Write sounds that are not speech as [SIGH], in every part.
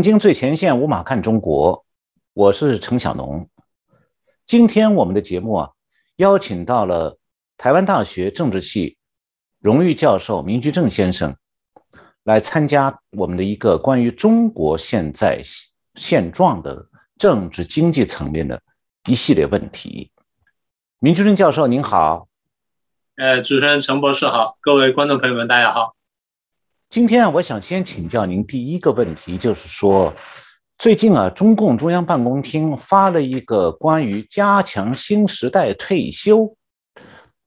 正经最前线，无马看中国，我是陈小农。今天我们的节目啊，邀请到了台湾大学政治系荣誉教授明居正先生，来参加我们的一个关于中国现在现状的政治经济层面的一系列问题。明居正教授您好，呃，主持人陈博士好，各位观众朋友们大家好。今天啊，我想先请教您第一个问题，就是说，最近啊，中共中央办公厅发了一个关于加强新时代退休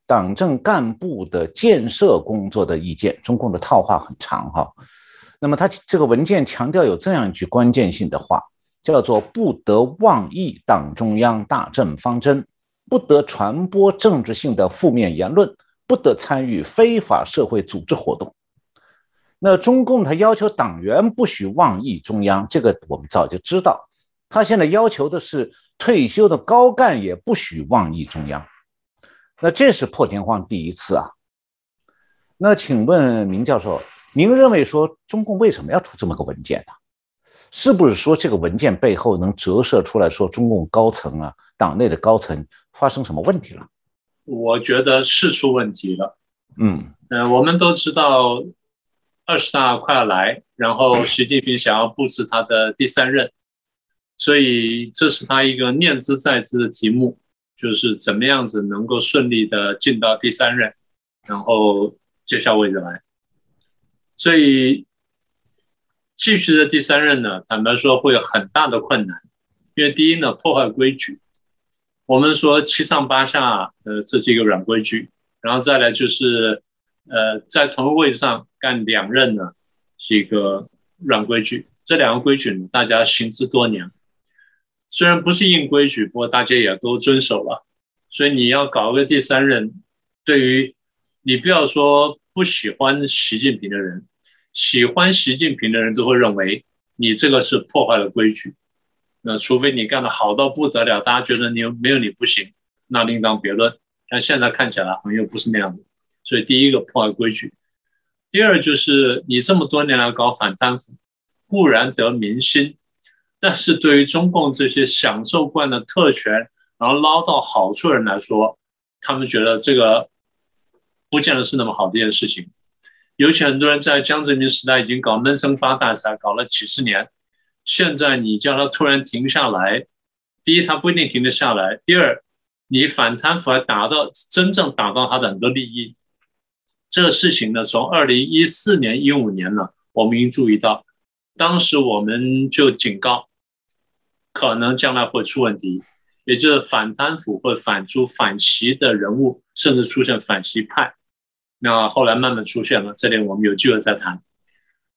党政干部的建设工作的意见。中共的套话很长哈，那么他这个文件强调有这样一句关键性的话，叫做“不得妄议党中央大政方针，不得传播政治性的负面言论，不得参与非法社会组织活动”。那中共他要求党员不许妄议中央，这个我们早就知道。他现在要求的是退休的高干也不许妄议中央。那这是破天荒第一次啊。那请问明教授，您认为说中共为什么要出这么个文件呢？是不是说这个文件背后能折射出来说中共高层啊，党内的高层发生什么问题了？我觉得是出问题了。嗯呃，我们都知道。二十大快要来，然后习近平想要布置他的第三任，所以这是他一个念兹在兹的题目，就是怎么样子能够顺利的进到第三任，然后接下位置来。所以继续的第三任呢，坦白说会有很大的困难，因为第一呢破坏规矩，我们说七上八下，呃，这是一个软规矩，然后再来就是。呃，在同一个位置上干两任呢，是一个软规矩。这两个规矩呢，大家行之多年，虽然不是硬规矩，不过大家也都遵守了。所以你要搞一个第三任，对于你不要说不喜欢习近平的人，喜欢习近平的人都会认为你这个是破坏了规矩。那除非你干的好到不得了，大家觉得你没有你不行，那另当别论。但现在看起来好像又不是那样的。所以第一个破坏规矩，第二就是你这么多年来搞反贪腐，固然得民心，但是对于中共这些享受惯了特权，然后捞到好处的人来说，他们觉得这个不见得是那么好的一件事情。尤其很多人在江泽民时代已经搞闷声发大财，搞了几十年，现在你叫他突然停下来，第一他不一定停得下来，第二你反贪腐还打到真正打到他的很多利益。这个事情呢，从二零一四年、一五年呢，我们已经注意到，当时我们就警告，可能将来会出问题，也就是反贪腐会反出反习的人物，甚至出现反习派。那后来慢慢出现了，这点我们有机会再谈。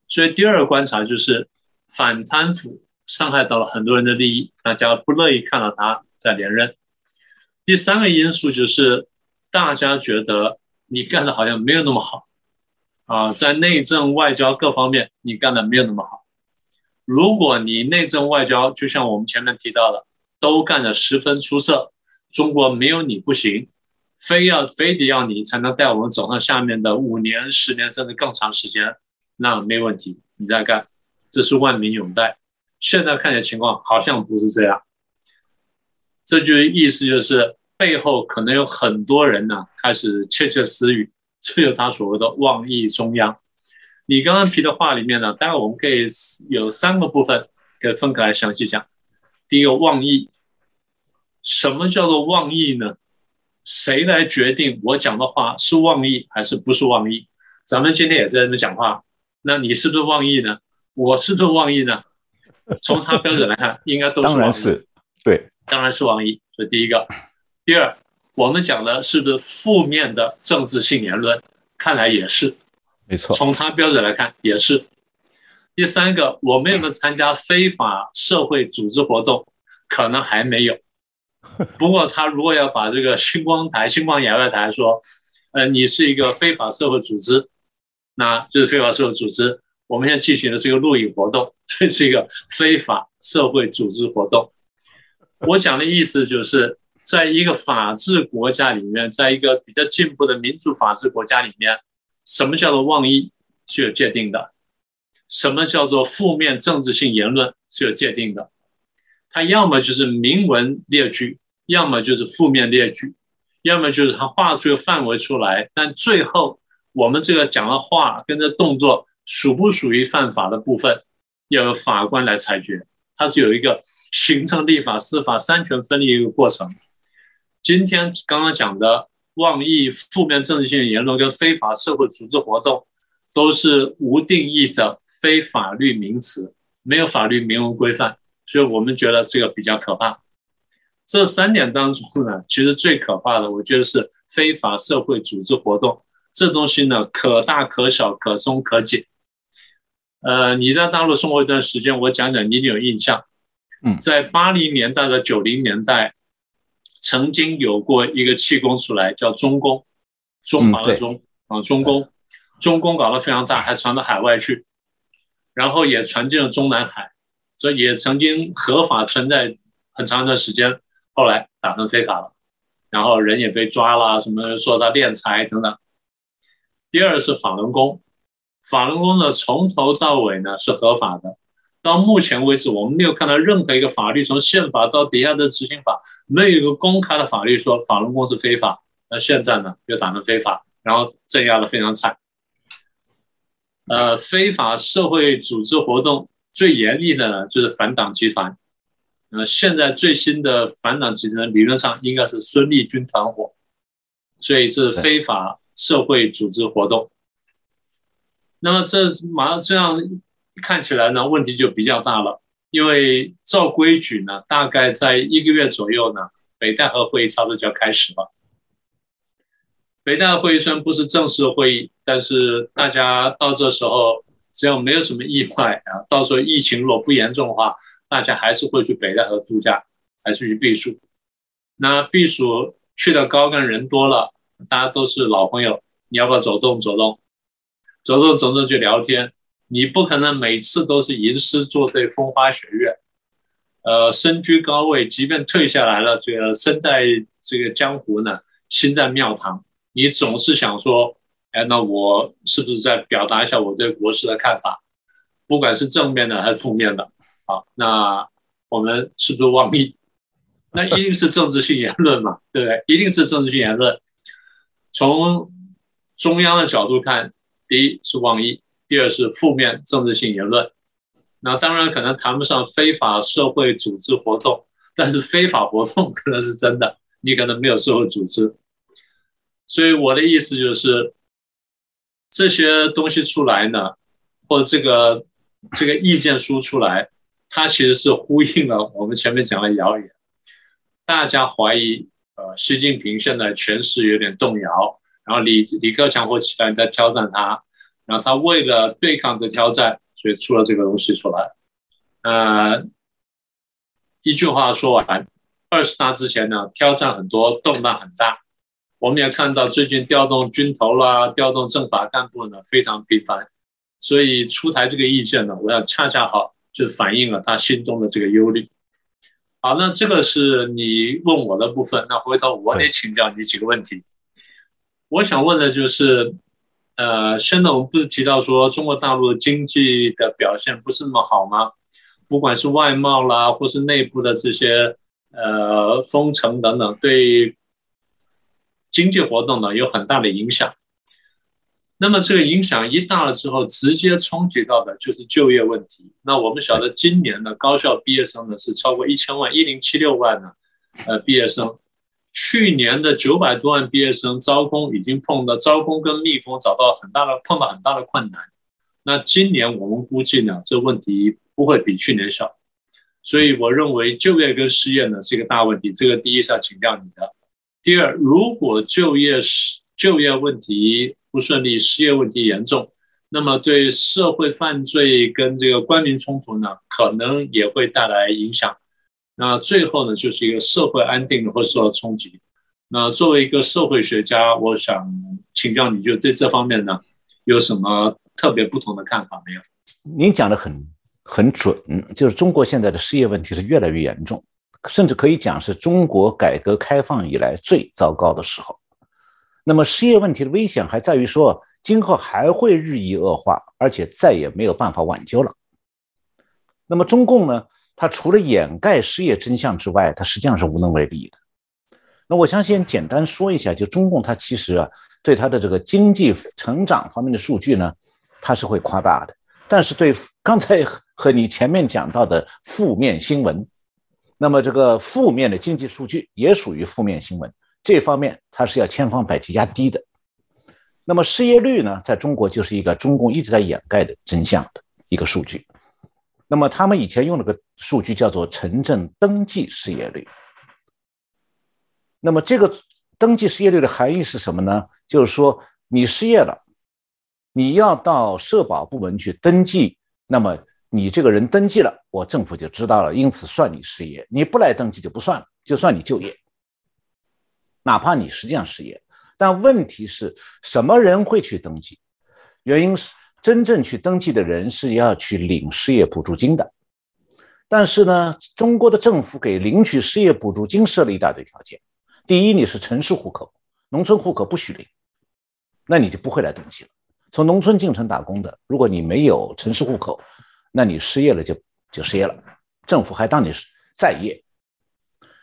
所以第二个观察就是反贪腐伤害到了很多人的利益，大家不乐意看到他在连任。第三个因素就是大家觉得。你干的好像没有那么好啊，在内政外交各方面你干的没有那么好。如果你内政外交就像我们前面提到的，都干得十分出色，中国没有你不行，非要非得要你才能带我们走上下面的五年、十年甚至更长时间，那没问题，你再干，这是万民拥戴。现在看起来情况好像不是这样，这就意思就是。背后可能有很多人呢，开始窃窃私语，[LAUGHS] 这有他所谓的妄议中央。你刚刚提的话里面呢，待会我们可以有三个部分可以分开来详细讲。第一个妄议，什么叫做妄议呢？谁来决定我讲的话是妄议还是不是妄议？咱们今天也在这边讲话，那你是不是妄议呢？我是不是妄议呢？从他标准来看，应该都是。当然是，对，当然是妄议。这第一个。第二，我们讲的是不是负面的政治性言论？看来也是，没错。从他标准来看，也是。第三个，我们有没有参加非法社会组织活动？可能还没有。[LAUGHS] 不过，他如果要把这个星光台、星光演外台说，呃，你是一个非法社会组织，那就是非法社会组织。我们现在进行的是一个录影活动，这是一个非法社会组织活动。我讲的意思就是。在一个法治国家里面，在一个比较进步的民主法治国家里面，什么叫做妄议是有界定的。什么叫做负面政治性言论是有界定的，它要么就是明文列举，要么就是负面列举，要么就是他画出个范围出来，但最后我们这个讲的话跟这动作属不属于犯法的部分，要由法官来裁决，它是有一个行政、立法、司法三权分立一个过程。今天刚刚讲的妄议、负面政治性言论跟非法社会组织活动，都是无定义的。非法律名词没有法律明文规范，所以我们觉得这个比较可怕。这三点当中呢，其实最可怕的，我觉得是非法社会组织活动。这东西呢，可大可小，可松可紧。呃，你在大陆生活一段时间，我讲讲你有印象。嗯，在八零年代的九零年代，曾经有过一个气功出来，叫中功，中华的中啊，中功，中功搞得非常大，还传到海外去。然后也传进了中南海，所以也曾经合法存在很长一段时间，后来打成非法了，然后人也被抓了，什么说他敛财等等。第二是法轮功，法轮功呢从头到尾呢是合法的，到目前为止我们没有看到任何一个法律，从宪法到底下的执行法，没有一个公开的法律说法轮功是非法。那现在呢又打成非法，然后镇压的非常惨。呃，非法社会组织活动最严厉的呢，就是反党集团。呃，现在最新的反党集团理论上应该是孙立军团伙，所以是非法社会组织活动。那么这马上这样看起来呢，问题就比较大了，因为照规矩呢，大概在一个月左右呢，北戴河会议差不多就要开始了。北戴河会议虽然不是正式会议，但是大家到这时候，只要没有什么意外啊，[LAUGHS] 到时候疫情若不严重的话，大家还是会去北戴河度假，还是去避暑。那避暑去的高干人多了，大家都是老朋友，你要不要走动走动？走动走动就聊天，你不可能每次都是吟诗作对、风花雪月。呃，身居高位，即便退下来了，这个身在这个江湖呢，心在庙堂。你总是想说，哎，那我是不是在表达一下我对国事的看法，不管是正面的还是负面的？好，那我们是不是妄议？那一定是政治性言论嘛，对不对？一定是政治性言论。从中央的角度看，第一是妄议，第二是负面政治性言论。那当然可能谈不上非法社会组织活动，但是非法活动可能是真的，你可能没有社会组织。所以我的意思就是，这些东西出来呢，或这个这个意见书出来，它其实是呼应了我们前面讲的谣言。大家怀疑，呃，习近平现在权势有点动摇，然后李李克强或其他人在挑战他，然后他为了对抗这挑战，所以出了这个东西出来。呃，一句话说完，二十大之前呢，挑战很多，动荡很大。我们也看到最近调动军头啦，调动政法干部呢非常频繁，所以出台这个意见呢，我要恰恰好就反映了他心中的这个忧虑。好，那这个是你问我的部分，那回头我得请教你几个问题。我想问的就是，呃，现在我们不是提到说中国大陆的经济的表现不是那么好吗？不管是外贸啦，或是内部的这些呃封城等等，对。经济活动呢有很大的影响，那么这个影响一大了之后，直接冲击到的就是就业问题。那我们晓得今年的高校毕业生呢是超过一千万，一零七六万呢，呃，毕业生。去年的九百多万毕业生招工已经碰到招工跟密工找到很大的碰到很大的困难。那今年我们估计呢，这问题不会比去年小，所以我认为就业跟失业呢是一个大问题。这个第一是要请教你的。第二，如果就业失就业问题不顺利，失业问题严重，那么对社会犯罪跟这个官民冲突呢，可能也会带来影响。那最后呢，就是一个社会安定会受到冲击。那作为一个社会学家，我想请教你，就对这方面呢，有什么特别不同的看法没有？您讲的很很准，就是中国现在的失业问题是越来越严重。甚至可以讲是中国改革开放以来最糟糕的时候。那么失业问题的危险还在于说，今后还会日益恶化，而且再也没有办法挽救了。那么中共呢？它除了掩盖失业真相之外，它实际上是无能为力的。那我相信简单说一下，就中共它其实啊，对它的这个经济成长方面的数据呢，它是会夸大的。但是对刚才和你前面讲到的负面新闻，那么这个负面的经济数据也属于负面新闻，这方面它是要千方百计压低的。那么失业率呢，在中国就是一个中共一直在掩盖的真相的一个数据。那么他们以前用了个数据叫做城镇登记失业率。那么这个登记失业率的含义是什么呢？就是说你失业了，你要到社保部门去登记，那么你这个人登记了，我政府就知道了，因此算你失业。你不来登记就不算了，就算你就业，哪怕你实际上失业。但问题是什么人会去登记？原因是。真正去登记的人是要去领失业补助金的，但是呢，中国的政府给领取失业补助金设了一大堆条件。第一，你是城市户口，农村户口不许领，那你就不会来登记了。从农村进城打工的，如果你没有城市户口，那你失业了就就失业了，政府还当你是在业。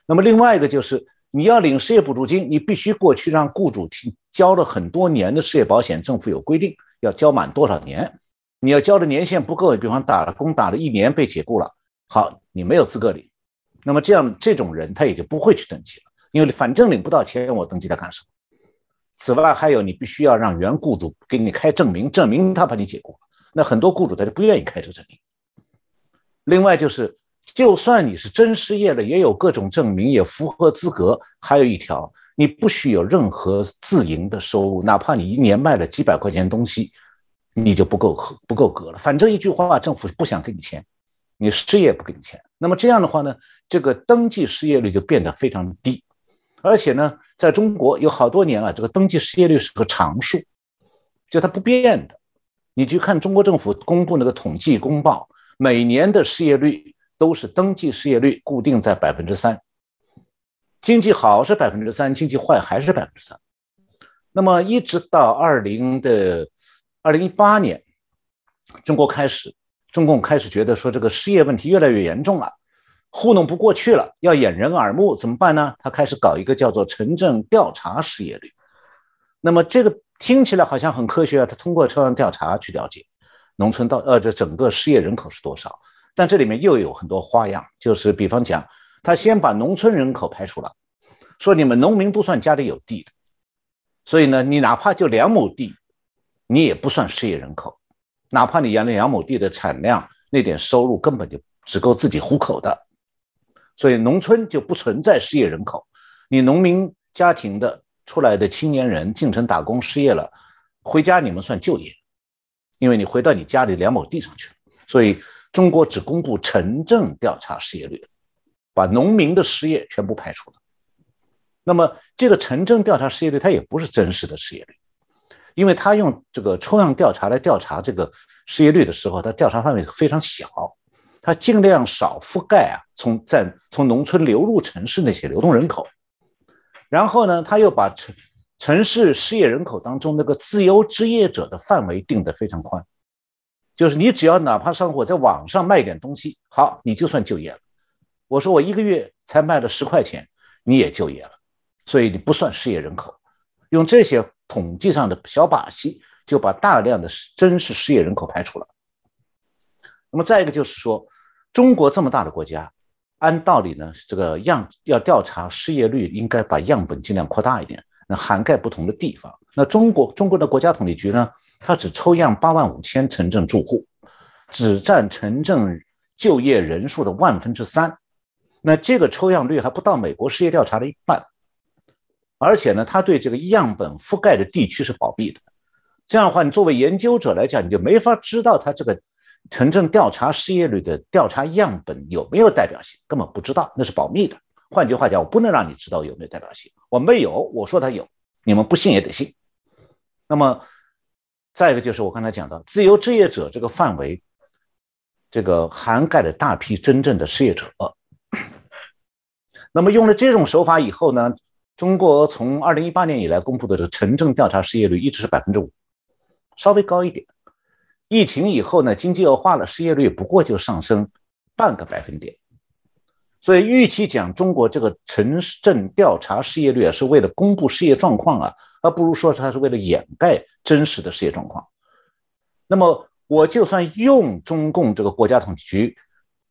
那么另外一个就是你要领失业补助金，你必须过去让雇主提交了很多年的失业保险，政府有规定。要交满多少年？你要交的年限不够，比方打了工打了一年被解雇了，好，你没有资格领。那么这样这种人他也就不会去登记了，因为反正领不到钱，我登记他干什么？此外还有，你必须要让原雇主给你开证明，证明他把你解雇了。那很多雇主他就不愿意开这个证明。另外就是，就算你是真失业了，也有各种证明，也符合资格。还有一条。你不许有任何自营的收入，哪怕你一年卖了几百块钱东西，你就不够不够格了。反正一句话，政府不想给你钱，你失业不给你钱。那么这样的话呢，这个登记失业率就变得非常低，而且呢，在中国有好多年了，这个登记失业率是个常数，就它不变的。你去看中国政府公布那个统计公报，每年的失业率都是登记失业率固定在百分之三。经济好是百分之三，经济坏还是百分之三。那么一直到二零的二零一八年，中国开始，中共开始觉得说这个失业问题越来越严重了，糊弄不过去了，要掩人耳目，怎么办呢？他开始搞一个叫做城镇调查失业率。那么这个听起来好像很科学啊，他通过抽样调查去了解农村到呃这整个失业人口是多少，但这里面又有很多花样，就是比方讲。他先把农村人口排除了，说你们农民都算家里有地的，所以呢，你哪怕就两亩地，你也不算失业人口，哪怕你养了两亩地的产量，那点收入根本就只够自己糊口的，所以农村就不存在失业人口。你农民家庭的出来的青年人进城打工失业了，回家你们算就业，因为你回到你家里两亩地上去了。所以中国只公布城镇调查失业率。把农民的失业全部排除了，那么这个城镇调查失业率它也不是真实的失业率，因为他用这个抽样调查来调查这个失业率的时候，它调查范围非常小，它尽量少覆盖啊从在从农村流入城市那些流动人口，然后呢，他又把城城市失业人口当中那个自由职业者的范围定得非常宽，就是你只要哪怕上火在网上卖点东西，好，你就算就业了。我说我一个月才卖了十块钱，你也就业了，所以你不算失业人口。用这些统计上的小把戏，就把大量的真实失业人口排除了。那么再一个就是说，中国这么大的国家，按道理呢，这个样要调查失业率，应该把样本尽量扩大一点，那涵盖不同的地方。那中国中国的国家统计局呢，它只抽样八万五千城镇住户，只占城镇就业人数的万分之三。那这个抽样率还不到美国失业调查的一半，而且呢，他对这个样本覆盖的地区是保密的。这样的话，你作为研究者来讲，你就没法知道他这个城镇调查失业率的调查样本有没有代表性，根本不知道，那是保密的。换句话讲，我不能让你知道有没有代表性，我没有，我说他有，你们不信也得信。那么，再一个就是我刚才讲的自由职业者这个范围，这个涵盖了大批真正的失业者。那么用了这种手法以后呢，中国从二零一八年以来公布的这个城镇调查失业率一直是百分之五，稍微高一点。疫情以后呢，经济恶化了，失业率不过就上升半个百分点。所以，预期讲中国这个城镇调查失业率啊是为了公布失业状况啊，而不如说它是为了掩盖真实的失业状况。那么，我就算用中共这个国家统计局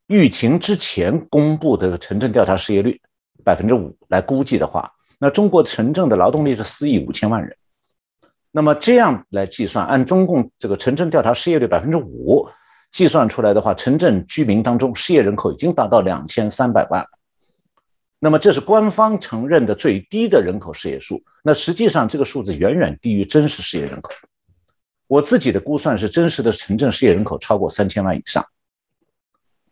疫情之前公布的城镇调查失业率百分之五来估计的话，那中国城镇的劳动力是四亿五千万人。那么这样来计算，按中共这个城镇调查失业率百分之五。计算出来的话，城镇居民当中失业人口已经达到两千三百万了。那么这是官方承认的最低的人口失业数。那实际上这个数字远远低于真实失业人口。我自己的估算是，真实的城镇失业人口超过三千万以上。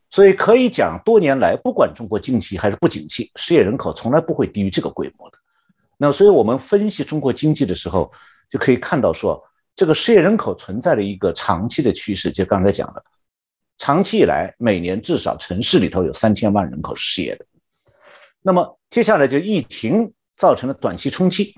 所以可以讲，多年来不管中国景气还是不景气，失业人口从来不会低于这个规模的。那所以我们分析中国经济的时候，就可以看到说。这个失业人口存在的一个长期的趋势，就刚才讲的，长期以来每年至少城市里头有三千万人口失业的。那么接下来就疫情造成了短期冲击，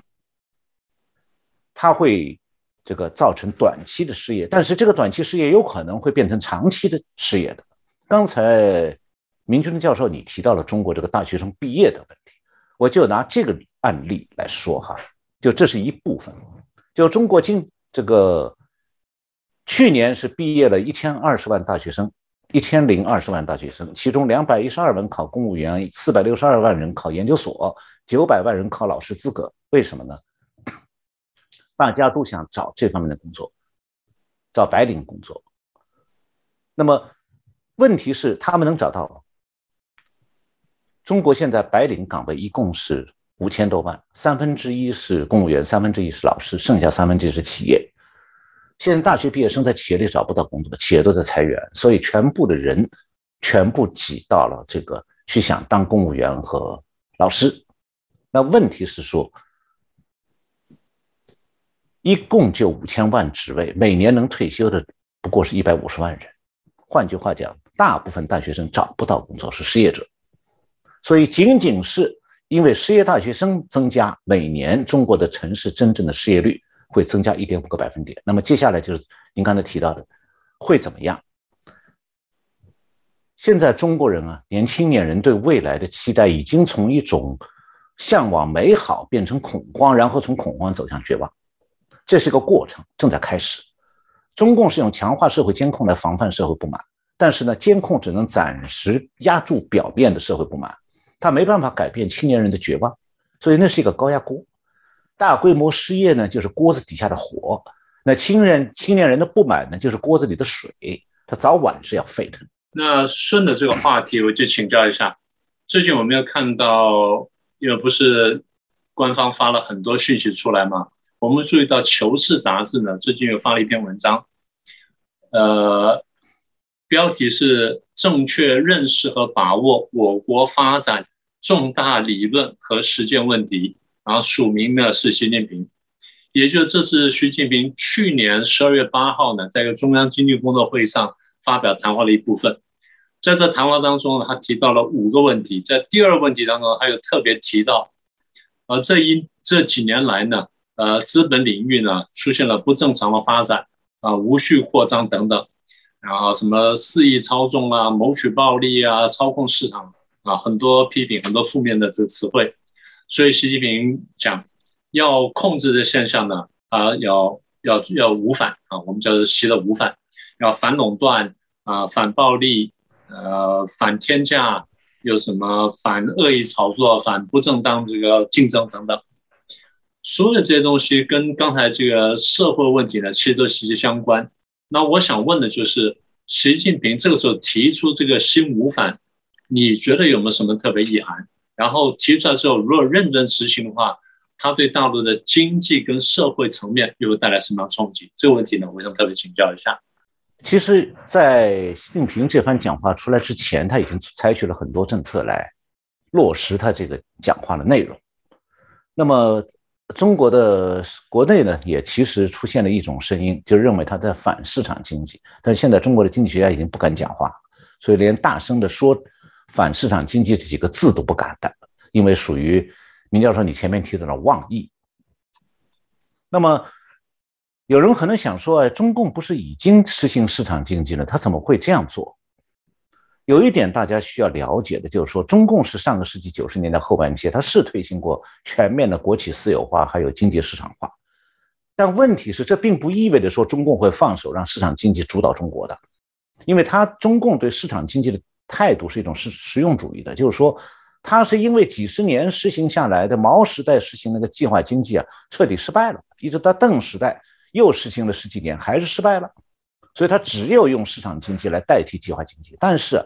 它会这个造成短期的失业，但是这个短期失业有可能会变成长期的失业的。刚才明军教授你提到了中国这个大学生毕业的问题，我就拿这个案例来说哈，就这是一部分，就中国今。这个去年是毕业了一千二十万大学生，一千零二十万大学生，其中两百一十二万考公务员，四百六十二万人考研究所，九百万人考老师资格。为什么呢？[CLEARS THROAT] 大家都想找这方面的工作，找白领工作。那么问题是，他们能找到吗？中国现在白领岗位一共是。五千多万，三分之一是公务员，三分之一是老师，剩下三分之一是企业。现在大学毕业生在企业里找不到工作，企业都在裁员，所以全部的人全部挤到了这个去想当公务员和老师。那问题是说，一共就五千万职位，每年能退休的不过是一百五十万人。换句话讲，大部分大学生找不到工作，是失业者。所以仅仅是。因为失业大学生增加，每年中国的城市真正的失业率会增加一点五个百分点。那么接下来就是您刚才提到的，会怎么样？现在中国人啊，年轻年人对未来的期待已经从一种向往美好变成恐慌，然后从恐慌走向绝望，这是个过程，正在开始。中共是用强化社会监控来防范社会不满，但是呢，监控只能暂时压住表面的社会不满。它没办法改变青年人的绝望，所以那是一个高压锅。大规模失业呢，就是锅子底下的火；那青人青年人的不满呢，就是锅子里的水，它早晚是要沸腾。那顺着这个话题，我就请教一下：最近我们有看到，因为不是官方发了很多讯息出来吗？我们注意到《求是》杂志呢，最近又发了一篇文章，呃，标题是“正确认识和把握我国发展”。重大理论和实践问题，然后署名呢是习近平，也就这是习近平去年十二月八号呢，在一个中央经济工作会议上发表谈话的一部分。在这谈话当中呢，他提到了五个问题，在第二个问题当中，他又特别提到，呃，这一这几年来呢，呃，资本领域呢出现了不正常的发展，啊，无序扩张等等，然后什么肆意操纵啊，谋取暴利啊，操控市场。啊，很多批评，很多负面的这个词汇，所以习近平讲要控制这现象呢，啊，要要要无反啊，我们叫做习的无反，要反垄断啊，反暴力，呃，反天价，有什么反恶意炒作，反不正当这个竞争等等，所有这些东西跟刚才这个社会问题呢，其实都息息相关。那我想问的就是，习近平这个时候提出这个新五反。你觉得有没有什么特别意涵？然后提出来之后，如果认真执行的话，它对大陆的经济跟社会层面又会带来什么样冲击？这个问题呢，我想特别请教一下。其实，在习近平这番讲话出来之前，他已经采取了很多政策来落实他这个讲话的内容。那么，中国的国内呢，也其实出现了一种声音，就认为他在反市场经济。但是现在中国的经济学家已经不敢讲话，所以连大声的说。反市场经济这几个字都不敢的，因为属于明教授你前面提到的妄议。那么有人可能想说，中共不是已经实行市场经济了，他怎么会这样做？有一点大家需要了解的就是说，中共是上个世纪九十年代后半期，它是推行过全面的国企私有化，还有经济市场化。但问题是，这并不意味着说中共会放手让市场经济主导中国的，因为他中共对市场经济的态度是一种实实用主义的，就是说，他是因为几十年实行下来的毛时代实行那个计划经济啊，彻底失败了，一直到邓时代又实行了十几年，还是失败了。所以，他只有用市场经济来代替计划经济。但是，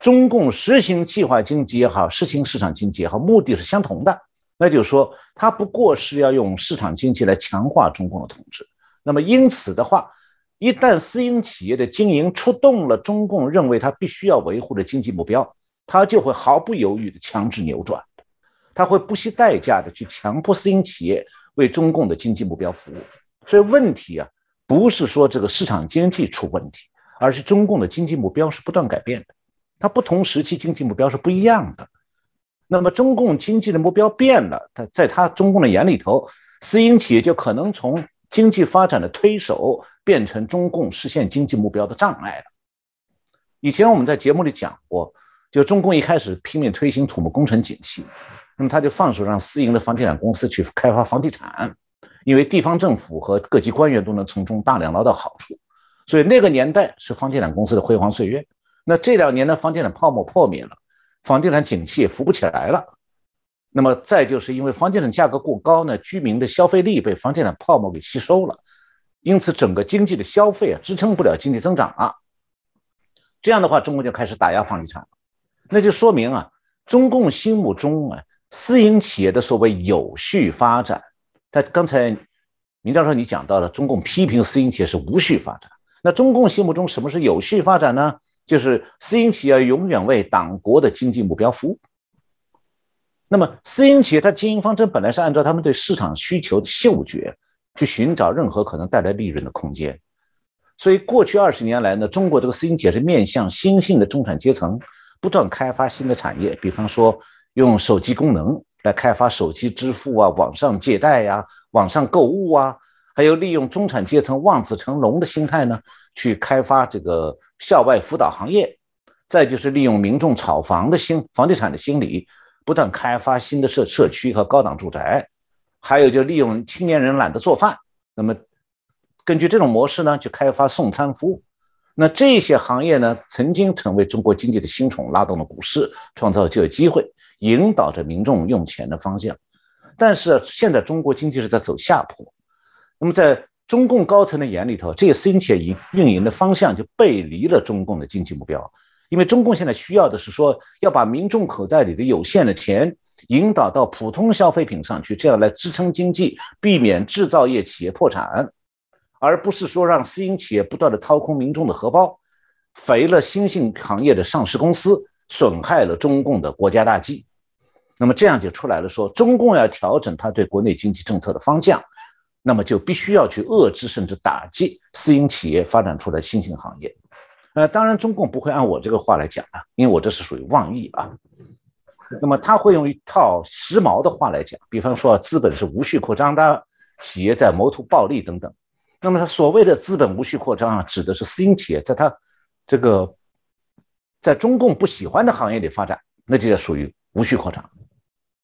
中共实行计划经济也好，实行市场经济也好，目的是相同的。那就是说，他不过是要用市场经济来强化中共的统治。那么，因此的话，一旦私营企业的经营触动了中共认为他必须要维护的经济目标，他就会毫不犹豫的强制扭转，他会不惜代价的去强迫私营企业为中共的经济目标服务。所以，问题啊。不是说这个市场经济出问题，而是中共的经济目标是不断改变的，它不同时期经济目标是不一样的。那么中共经济的目标变了，他在他中共的眼里头，私营企业就可能从经济发展的推手变成中共实现经济目标的障碍了。以前我们在节目里讲过，就中共一开始拼命推行土木工程景气，那么他就放手让私营的房地产公司去开发房地产。因为地方政府和各级官员都能从中大量捞到好处，所以那个年代是房地产公司的辉煌岁月。那这两年呢，房地产泡沫破灭了，房地产景气也扶不起来了。那么再就是因为房地产价格过高呢，居民的消费力被房地产泡沫给吸收了，因此整个经济的消费啊支撑不了经济增长啊。这样的话，中国就开始打压房地产，那就说明啊，中共心目中啊，私营企业的所谓有序发展。那刚才，明教授你讲到了中共批评私营企业是无序发展。那中共心目中什么是有序发展呢？就是私营企业永远为党国的经济目标服务。那么私营企业它经营方针本来是按照他们对市场需求的嗅觉去寻找任何可能带来利润的空间。所以过去二十年来呢，中国这个私营企业是面向新兴的中产阶层，不断开发新的产业，比方说用手机功能。来开发手机支付啊，网上借贷呀，网上购物啊，还有利用中产阶层望子成龙的心态呢，去开发这个校外辅导行业。再就是利用民众炒房的心房地产的心理，不断开发新的社社区和高档住宅。还有就利用青年人懒得做饭，那么根据这种模式呢，就开发送餐服务。那这些行业呢，曾经成为中国经济的新宠，拉动了股市，创造就业机会。引导着民众用钱的方向，但是现在中国经济是在走下坡。那么在中共高层的眼里头，这些新企业营运营的方向就背离了中共的经济目标。因为中共现在需要的是说，要把民众口袋里的有限的钱引导到普通消费品上去，这样来支撑经济，避免制造业企业破产，而不是说让私营企业不断的掏空民众的荷包，肥了新兴行业的上市公司。损害了中共的国家大计，那么这样就出来了，说中共要调整他对国内经济政策的方向，那么就必须要去遏制甚至打击私营企业发展出来新兴行业。呃，当然中共不会按我这个话来讲啊，因为我这是属于妄议啊。那么他会用一套时髦的话来讲，比方说资本是无序扩张的，企业在谋图暴利等等。那么他所谓的资本无序扩张啊，指的是私营企业在他这个。在中共不喜欢的行业里发展，那就叫属于无序扩张。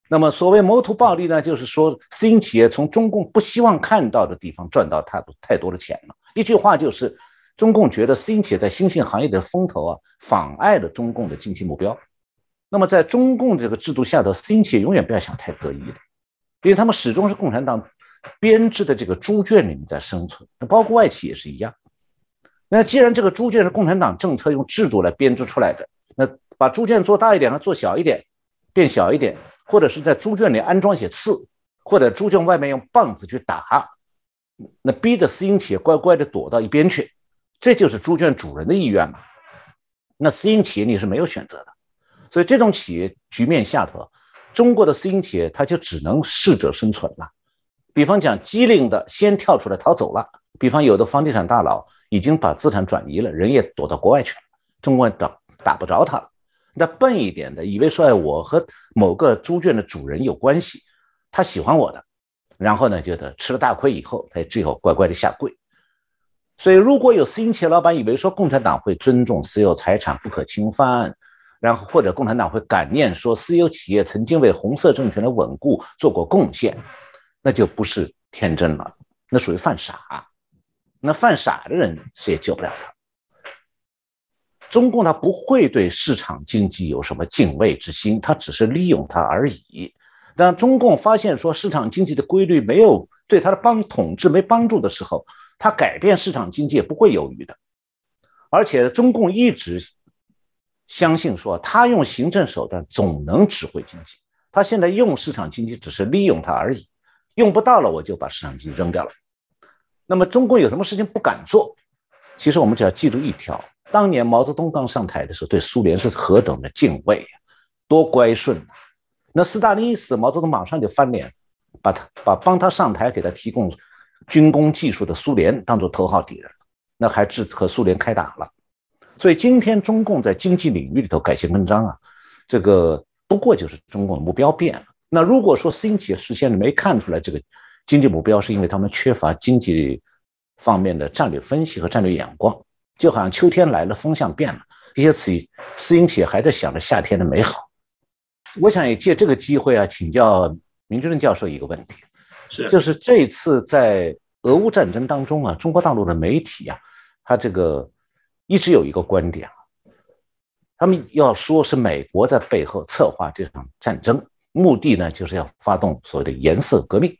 那么所谓谋图暴利呢，就是说私营企业从中共不希望看到的地方赚到太多太多的钱了。一句话就是，中共觉得私营企业在新兴行业的风头啊，妨碍了中共的经济目标。那么在中共这个制度下头，私营企业永远不要想太得意的，因为他们始终是共产党编制的这个猪圈里面在生存，那包括外企也是一样。那既然这个猪圈是共产党政策用制度来编织出来的，那把猪圈做大一点和做小一点，变小一点，或者是在猪圈里安装一些刺，或者猪圈外面用棒子去打，那逼着私营企业乖乖的躲到一边去，这就是猪圈主人的意愿嘛。那私营企业你是没有选择的，所以这种企业局面下头，中国的私营企业它就只能适者生存了。比方讲机灵的先跳出来逃走了，比方有的房地产大佬。已经把资产转移了，人也躲到国外去了，中国打打不着他了。那笨一点的，以为说哎，我和某个猪圈的主人有关系，他喜欢我的，然后呢，觉得吃了大亏以后，他最后乖乖的下跪。所以，如果有私营企业老板以为说共产党会尊重私有财产不可侵犯，然后或者共产党会感念说私有企业曾经为红色政权的稳固做过贡献，那就不是天真了，那属于犯傻。那犯傻的人谁也救不了他。中共他不会对市场经济有什么敬畏之心，他只是利用它而已。当中共发现说市场经济的规律没有对他的帮统治没帮助的时候，他改变市场经济也不会犹豫的，而且中共一直相信说，他用行政手段总能指挥经济。他现在用市场经济只是利用它而已，用不到了我就把市场经济扔掉了。那么中共有什么事情不敢做？其实我们只要记住一条：当年毛泽东刚上台的时候，对苏联是何等的敬畏，多乖顺啊！那斯大林一死，毛泽东马上就翻脸，把他把帮他上台给他提供。军工技术的苏联当做头号敌人，那还是和苏联开打了。所以今天中共在经济领域里头改弦更张啊，这个不过就是中共的目标变了。那如果说私营企业实现了没看出来这个经济目标，是因为他们缺乏经济方面的战略分析和战略眼光，就好像秋天来了，风向变了，一些私私营企业还在想着夏天的美好。我想也借这个机会啊，请教明志任教授一个问题。就是这次在俄乌战争当中啊，中国大陆的媒体啊，他这个一直有一个观点啊，他们要说是美国在背后策划这场战争，目的呢就是要发动所谓的颜色革命。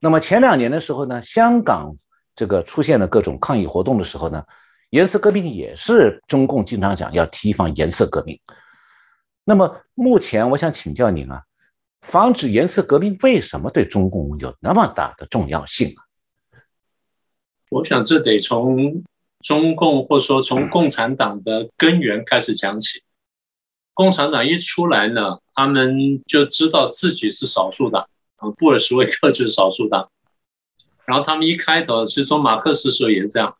那么前两年的时候呢，香港这个出现了各种抗议活动的时候呢，颜色革命也是中共经常讲要提防颜色革命。那么目前我想请教您啊。防止颜色革命为什么对中共有那么大的重要性啊？我想这得从中共或者说从共产党的根源开始讲起。共产党一出来呢，他们就知道自己是少数党，啊，布尔什维克就是少数党。然后他们一开头，其实从马克思时候也是这样，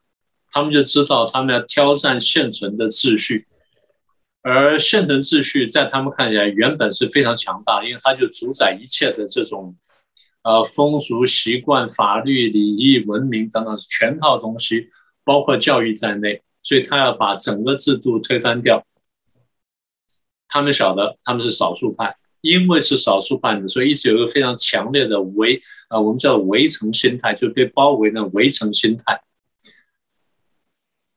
他们就知道他们要挑战现存的秩序。而现存秩序在他们看起来原本是非常强大，因为它就主宰一切的这种，呃风俗习惯、法律、礼仪、文明等等全套东西，包括教育在内，所以他要把整个制度推翻掉。他们晓得他们是少数派，因为是少数派的，所以一直有一个非常强烈的围，呃，我们叫围城心态，就被包围的围城心态。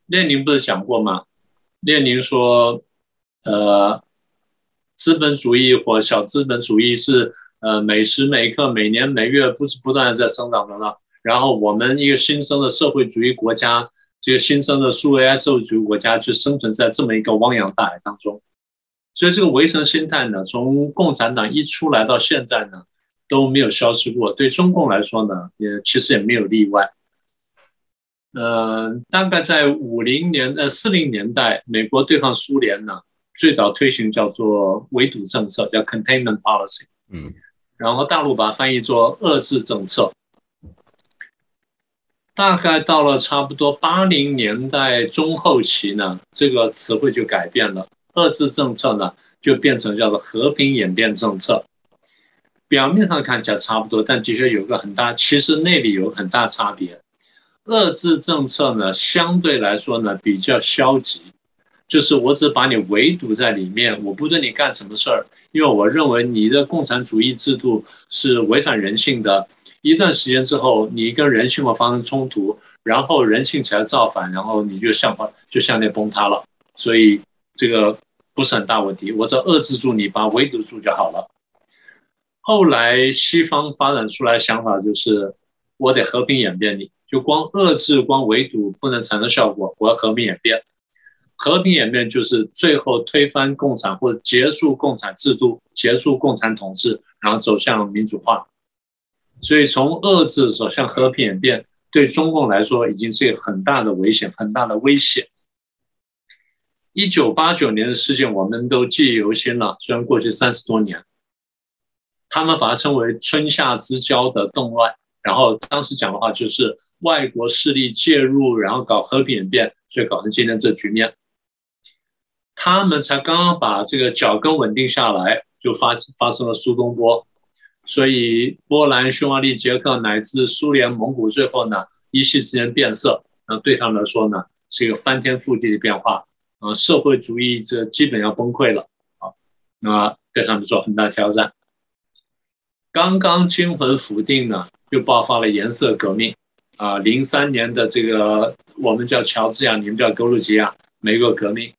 列宁不是讲过吗？列宁说。呃，资本主义或小资本主义是呃每时每刻、每年每月不是不断的在生长的呢。然后我们一个新生的社会主义国家，这个新生的数位社会主义国家就生存在这么一个汪洋大海当中。所以这个围城心态呢，从共产党一出来到现在呢都没有消失过。对中共来说呢，也其实也没有例外。呃，大概在五零年呃四零年代，美国对抗苏联呢。最早推行叫做围堵政策，叫 containment policy，嗯，然后大陆把它翻译做遏制政策。大概到了差不多八零年代中后期呢，这个词汇就改变了，遏制政策呢就变成叫做和平演变政策。表面上看起来差不多，但的确有个很大，其实内里有很大差别。遏制政策呢，相对来说呢比较消极。就是我只把你围堵在里面，我不对你干什么事儿，因为我认为你的共产主义制度是违反人性的。一段时间之后，你跟人性会发生冲突，然后人性起来造反，然后你就向就向内崩塌了。所以这个不是很大问题，我只要遏制住你，把围堵住就好了。后来西方发展出来想法就是，我得和平演变，你就光遏制、光围堵不能产生效果，我要和平演变。和平演变就是最后推翻共产或者结束共产制度，结束共产统治，然后走向民主化。所以从遏制走向和平演变，对中共来说已经是一个很大的危险、很大的威胁。一九八九年的事件我们都记忆犹新了，虽然过去三十多年，他们把它称为春夏之交的动乱，然后当时讲的话就是外国势力介入，然后搞和平演变，所以搞成今天这局面。他们才刚刚把这个脚跟稳定下来，就发发生了苏东坡。所以波兰、匈牙利、捷克乃至苏联、蒙古，最后呢一夕之间变色，那对他们来说呢是一个翻天覆地的变化，啊，社会主义这基本要崩溃了，啊，那对他们说很大挑战。刚刚惊魂甫定呢，又爆发了颜色革命，啊，零三年的这个我们叫乔治亚，你们叫格鲁吉亚，美国革命，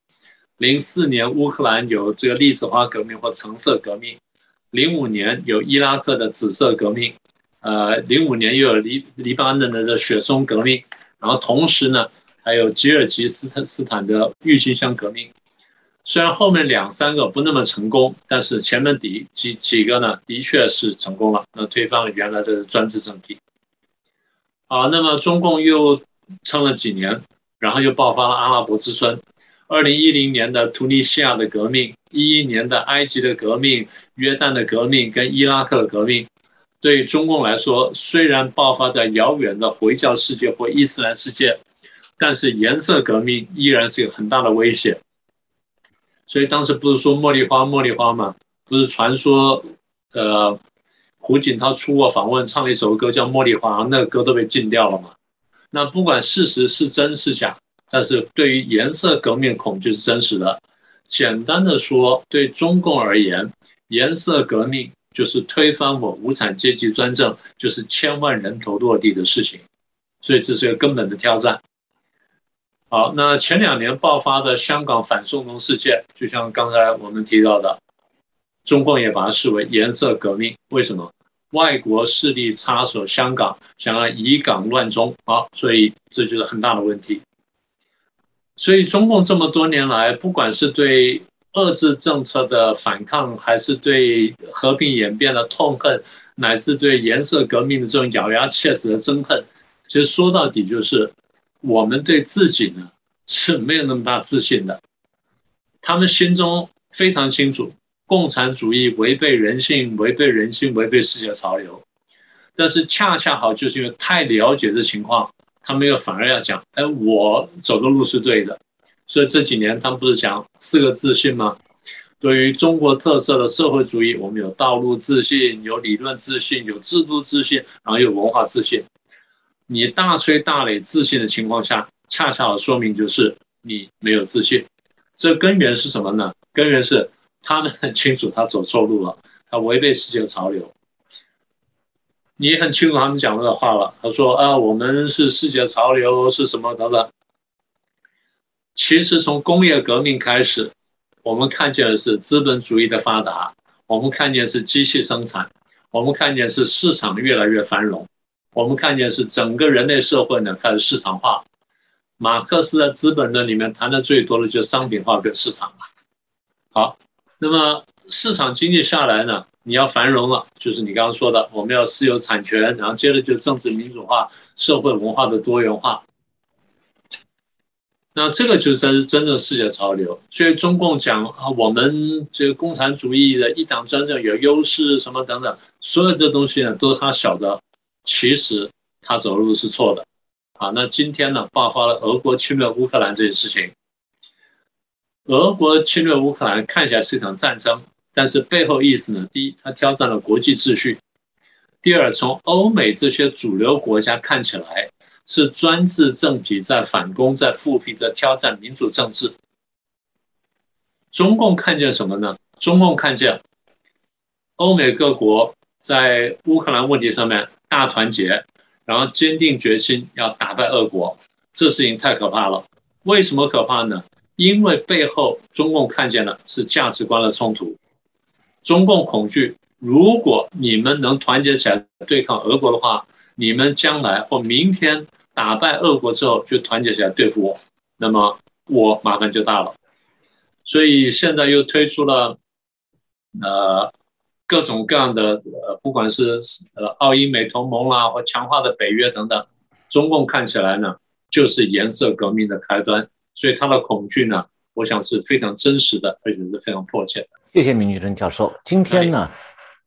零四年乌克兰有这个栗子花革命或橙色革命。零五年有伊拉克的紫色革命，呃，零五年又有黎黎巴嫩的雪松革命，然后同时呢，还有吉尔吉斯斯斯坦的郁金香革命。虽然后面两三个不那么成功，但是前面几几几个呢，的确是成功了，那推翻了原来的专制政体。好，那么中共又撑了几年，然后又爆发了阿拉伯之春。二零一零年的突尼西亚的革命，一一年的埃及的革命，约旦的革命跟伊拉克的革命，对中共来说，虽然爆发在遥远的回教世界或伊斯兰世界，但是颜色革命依然是有很大的威胁。所以当时不是说茉莉花茉莉花嘛？不是传说，呃，胡锦涛出国访问唱了一首歌叫《茉莉花》，那个歌都被禁掉了嘛？那不管事实是真是假。但是对于颜色革命恐惧是真实的。简单的说，对中共而言，颜色革命就是推翻我无产阶级专政，就是千万人头落地的事情。所以这是个根本的挑战。好，那前两年爆发的香港反送中事件，就像刚才我们提到的，中共也把它视为颜色革命。为什么？外国势力插手香港，想要以港乱中，好，所以这就是很大的问题。所以，中共这么多年来，不管是对遏制政策的反抗，还是对和平演变的痛恨，乃至对颜色革命的这种咬牙切齿的憎恨，其实说到底就是，我们对自己呢是没有那么大自信的。他们心中非常清楚，共产主义违背人性，违背人心，违背世界潮流。但是恰恰好，就是因为太了解这情况。他们又反而要讲，哎，我走的路是对的，所以这几年他们不是讲四个自信吗？对于中国特色的社会主义，我们有道路自信，有理论自信，有制度自信，然后有文化自信。你大吹大擂自信的情况下，恰恰说明就是你没有自信。这根源是什么呢？根源是他们很清楚他走错路了，他违背世界潮流。你很清楚他们讲的话了。他说：“啊，我们是世界潮流，是什么等等。”其实从工业革命开始，我们看见的是资本主义的发达，我们看见是机器生产，我们看见是市场越来越繁荣，我们看见是整个人类社会呢开始市场化。马克思在《资本论》里面谈的最多的就是商品化跟市场了。好，那么市场经济下来呢？你要繁荣了，就是你刚刚说的，我们要私有产权，然后接着就政治民主化、社会文化的多元化。那这个就是才是真正世界潮流。所以中共讲啊，我们这个共产主义的一党专政有优势什么等等，所有这东西呢，都是他晓得，其实他走路是错的。啊，那今天呢，爆发了俄国侵略乌克兰这件事情。俄国侵略乌克兰看起来是一场战争。但是背后意思呢？第一，它挑战了国际秩序；第二，从欧美这些主流国家看起来，是专制政体在反攻、在复辟、在挑战民主政治。中共看见什么呢？中共看见欧美各国在乌克兰问题上面大团结，然后坚定决心要打败俄国，这事情太可怕了。为什么可怕呢？因为背后中共看见的是价值观的冲突。中共恐惧，如果你们能团结起来对抗俄国的话，你们将来或明天打败俄国之后，就团结起来对付我，那么我麻烦就大了。所以现在又推出了，呃，各种各样的呃，不管是呃澳英美同盟啦，或强化的北约等等，中共看起来呢，就是颜色革命的开端。所以他的恐惧呢，我想是非常真实的，而且是非常迫切的。谢谢明居正教授。今天呢，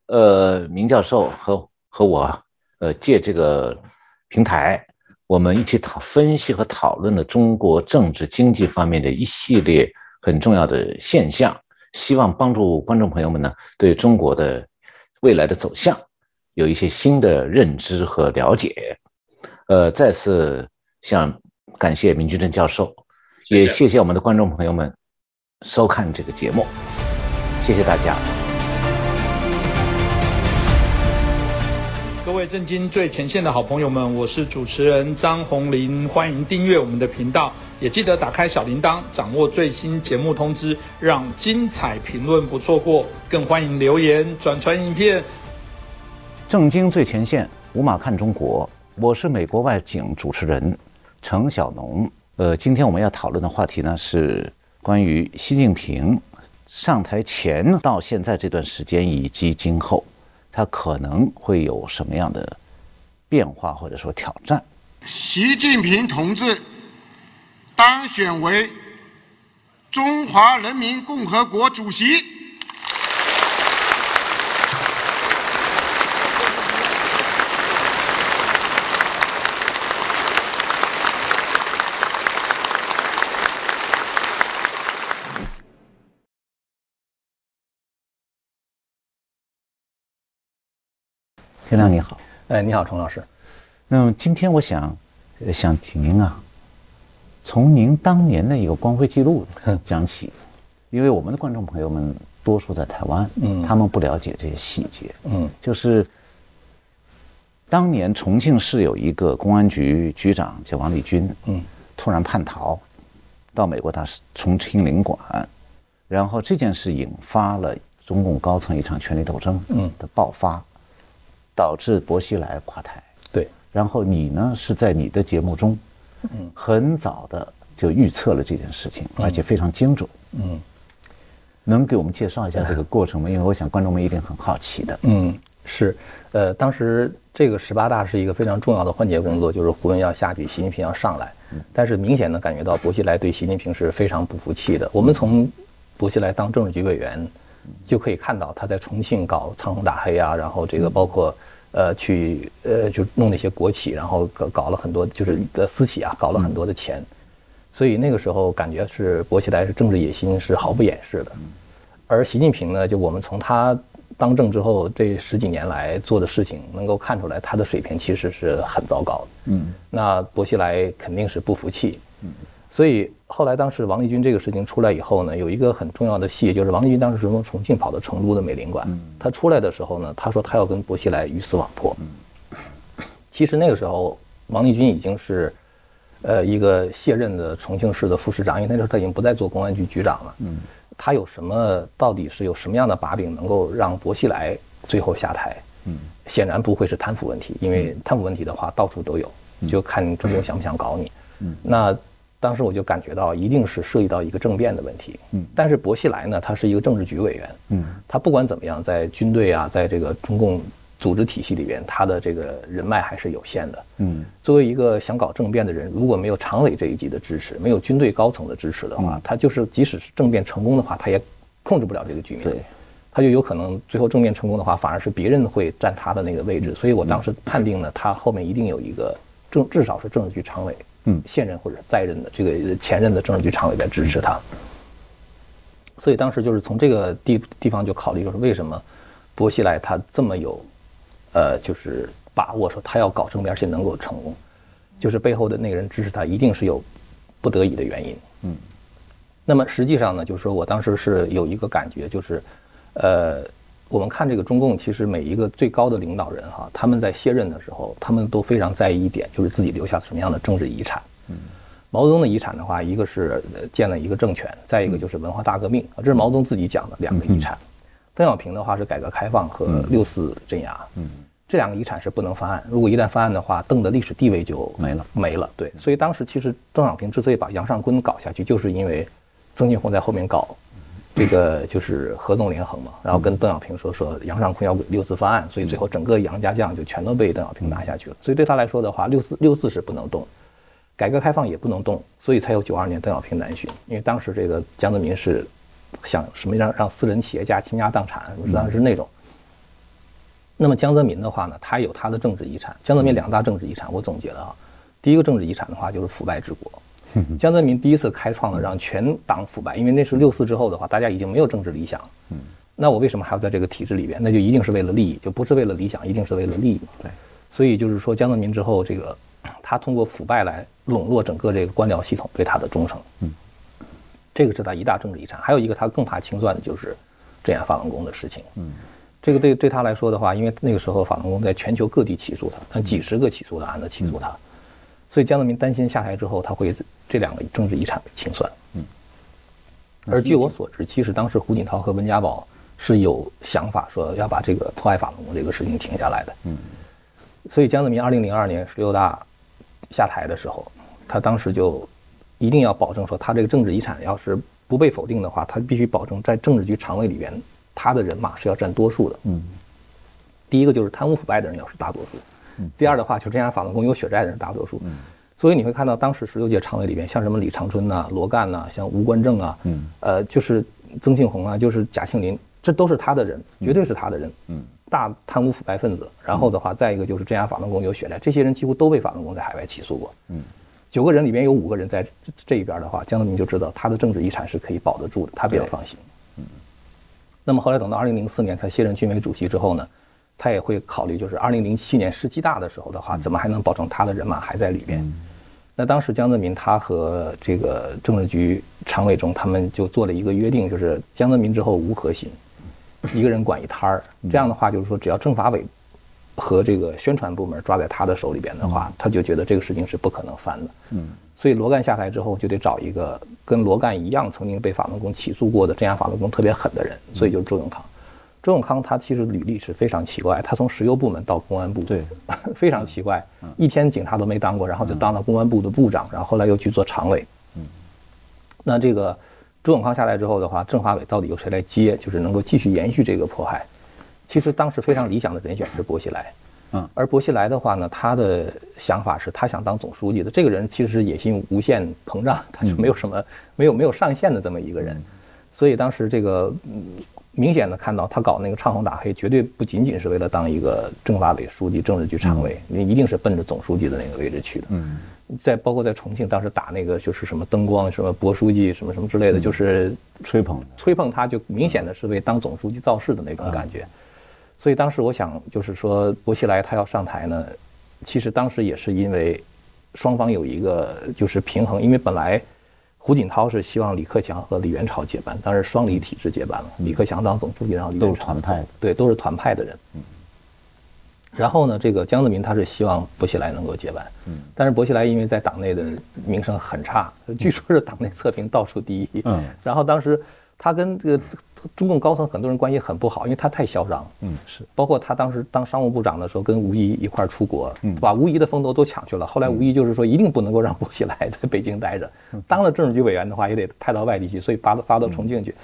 呃，明教授和和我，呃，借这个平台，我们一起讨分析和讨论了中国政治经济方面的一系列很重要的现象，希望帮助观众朋友们呢，对中国的未来的走向有一些新的认知和了解。呃，再次向感谢明居正教授，也谢谢我们的观众朋友们收看这个节目，谢谢大家。各位震惊最前线的好朋友们，我是主持人张宏林，欢迎订阅我们的频道，也记得打开小铃铛，掌握最新节目通知，让精彩评论不错过。更欢迎留言转传影片。正惊最前线，无马看中国，我是美国外景主持人程小农。呃，今天我们要讨论的话题呢，是关于习近平上台前到现在这段时间以及今后。他可能会有什么样的变化或者说挑战？习近平同志当选为中华人民共和国主席。天亮你好，哎，你好，程老师。那么今天我想，想请您啊，从您当年的一个光辉记录讲起，因为我们的观众朋友们多数在台湾，嗯，他们不了解这些细节，嗯，就是当年重庆市有一个公安局局长叫王立军，嗯，突然叛逃，到美国大使重庆领馆，然后这件事引发了中共高层一场权力斗争，嗯。的爆发。导致薄熙来垮台，对。然后你呢是在你的节目中，嗯，很早的就预测了这件事情，而且非常精准，嗯。能给我们介绍一下这个过程吗？[LAUGHS] 因为我想观众们一定很好奇的。嗯，是，呃，当时这个十八大是一个非常重要的换届工作，就是胡温要下去，习近平要上来。但是明显的感觉到薄熙来对习近平是非常不服气的。我们从薄熙来当政治局委员。就可以看到他在重庆搞苍红打黑啊，然后这个包括，呃，去呃就弄那些国企，然后搞搞了很多就是的私企啊，搞了很多的钱，所以那个时候感觉是薄熙来是政治野心是毫不掩饰的，而习近平呢，就我们从他当政之后这十几年来做的事情，能够看出来他的水平其实是很糟糕的。嗯，那薄熙来肯定是不服气。嗯。所以后来，当时王立军这个事情出来以后呢，有一个很重要的戏，就是王立军当时是从重庆跑到成都的美领馆。他出来的时候呢，他说他要跟薄熙来鱼死网破。其实那个时候，王立军已经是，呃，一个卸任的重庆市的副市长，因为那时候他已经不再做公安局局长了。他有什么？到底是有什么样的把柄能够让薄熙来最后下台？显然不会是贪腐问题，因为贪腐问题的话到处都有，就看中共想不想搞你。那。当时我就感觉到，一定是涉及到一个政变的问题。嗯，但是薄熙来呢，他是一个政治局委员。嗯，他不管怎么样，在军队啊，在这个中共组织体系里边，他的这个人脉还是有限的。嗯，作为一个想搞政变的人，如果没有常委这一级的支持，没有军队高层的支持的话，他就是即使是政变成功的话，他也控制不了这个局面。对，他就有可能最后政变成功的话，反而是别人会占他的那个位置。所以我当时判定呢，他后面一定有一个政，至少是政治局常委。嗯，现任或者在任的这个前任的政治局常委在支持他，所以当时就是从这个地地方就考虑，就是为什么薄熙来他这么有，呃，就是把握说他要搞政变而且能够成功，就是背后的那个人支持他一定是有不得已的原因。嗯，那么实际上呢，就是说我当时是有一个感觉，就是，呃。我们看这个中共，其实每一个最高的领导人哈，他们在卸任的时候，他们都非常在意一点，就是自己留下什么样的政治遗产。嗯，毛泽东的遗产的话，一个是建了一个政权，再一个就是文化大革命，这是毛泽东自己讲的两个遗产。邓小平的话是改革开放和六四镇压。嗯，这两个遗产是不能翻案，如果一旦翻案的话，邓的历史地位就没了，没了。对，所以当时其实邓小平之所以把杨尚昆搞下去，就是因为曾庆红在后面搞。这个就是合纵连横嘛，然后跟邓小平说说杨尚昆要六四方案，所以最后整个杨家将就全都被邓小平拿下去了。所以对他来说的话，六四六四是不能动，改革开放也不能动，所以才有九二年邓小平南巡。因为当时这个江泽民是想什么让让私人企业家倾家荡产，实际上是那种。那么江泽民的话呢，他有他的政治遗产。江泽民两大政治遗产，我总结了啊，第一个政治遗产的话就是腐败治国。[LAUGHS] 江泽民第一次开创了让全党腐败，因为那是六四之后的话，大家已经没有政治理想，那我为什么还要在这个体制里边？那就一定是为了利益，就不是为了理想，一定是为了利益。对，所以就是说江泽民之后，这个 [CLEARS THROAT] 他通过腐败来笼络整个这个官僚系统对他的忠诚。嗯，这个是他一大政治遗产。还有一个他更怕清算的就是镇压法轮功的事情。嗯，这个对对他来说的话，因为那个时候法轮功在全球各地起诉他，他几十个起诉的案子起诉他，所以江泽民担心下台之后他会这两个政治遗产被清算。嗯，而据我所知，其实当时胡锦涛和温家宝。是有想法说要把这个破坏法轮功这个事情停下来的，嗯，所以江泽民二零零二年十六大下台的时候，他当时就一定要保证说，他这个政治遗产要是不被否定的话，他必须保证在政治局常委里边，他的人马是要占多数的，嗯，第一个就是贪污腐败的人要是大多数，嗯，第二的话就是这样法轮功有血债的人大多数，嗯，所以你会看到当时十六届常委里边，像什么李长春呐、罗干呐、像吴官正啊，嗯，呃，就是曾庆红啊，就是贾庆林。这都是他的人，绝对是他的人。嗯，大贪污腐败分子。然后的话，再一个就是镇压法轮功有血债，这些人几乎都被法轮功在海外起诉过。嗯，九个人里边有五个人在这一边的话，江泽民就知道他的政治遗产是可以保得住的，他比较放心。嗯，那么后来等到二零零四年他卸任军委主席之后呢，他也会考虑，就是二零零七年世纪大的时候的话，怎么还能保证他的人马还在里边？那当时江泽民他和这个政治局常委中，他们就做了一个约定，就是江泽民之后无核心。一个人管一摊儿，这样的话就是说，只要政法委和这个宣传部门抓在他的手里边的话，他就觉得这个事情是不可能翻的。嗯，所以罗干下台之后，就得找一个跟罗干一样曾经被法轮功起诉过的镇压法轮功特别狠的人，所以就是周永康。周永康他其实履历是非常奇怪，他从石油部门到公安部，对，非常奇怪，一天警察都没当过，然后就当了公安部的部长，然后后来又去做常委。嗯，那这个。周永康下来之后的话，政法委到底由谁来接？就是能够继续延续这个迫害。其实当时非常理想的人选是薄熙来，嗯，而薄熙来的话呢，他的想法是他想当总书记的。这个人其实野心无限膨胀，他就没有什么没有没有上限的这么一个人。所以当时这个明显的看到他搞那个唱红打黑，绝对不仅仅是为了当一个政法委书记、政治局常委，你一定是奔着总书记的那个位置去的。嗯。在包括在重庆，当时打那个就是什么灯光，什么薄书记，什么什么之类的，就是吹捧，吹捧他，就明显的是为当总书记造势的那种感觉。所以当时我想，就是说薄熙来他要上台呢，其实当时也是因为双方有一个就是平衡，因为本来胡锦涛是希望李克强和李元朝接班，当时双李体制接班了，李克强当总书记，然后李元朝团派，对，都是团派的人。然后呢，这个江泽民他是希望薄熙来能够接班，嗯，但是薄熙来因为在党内的名声很差，据说是党内测评倒数第一，嗯，然后当时他跟这个中共高层很多人关系很不好，因为他太嚣张，嗯，是，包括他当时当商务部长的时候跟吴仪一块儿出国，嗯，把吴仪的风头都抢去了，后来吴仪就是说一定不能够让薄熙来在北京待着，当了政治局委员的话也得派到外地去，所以发到发到重庆去，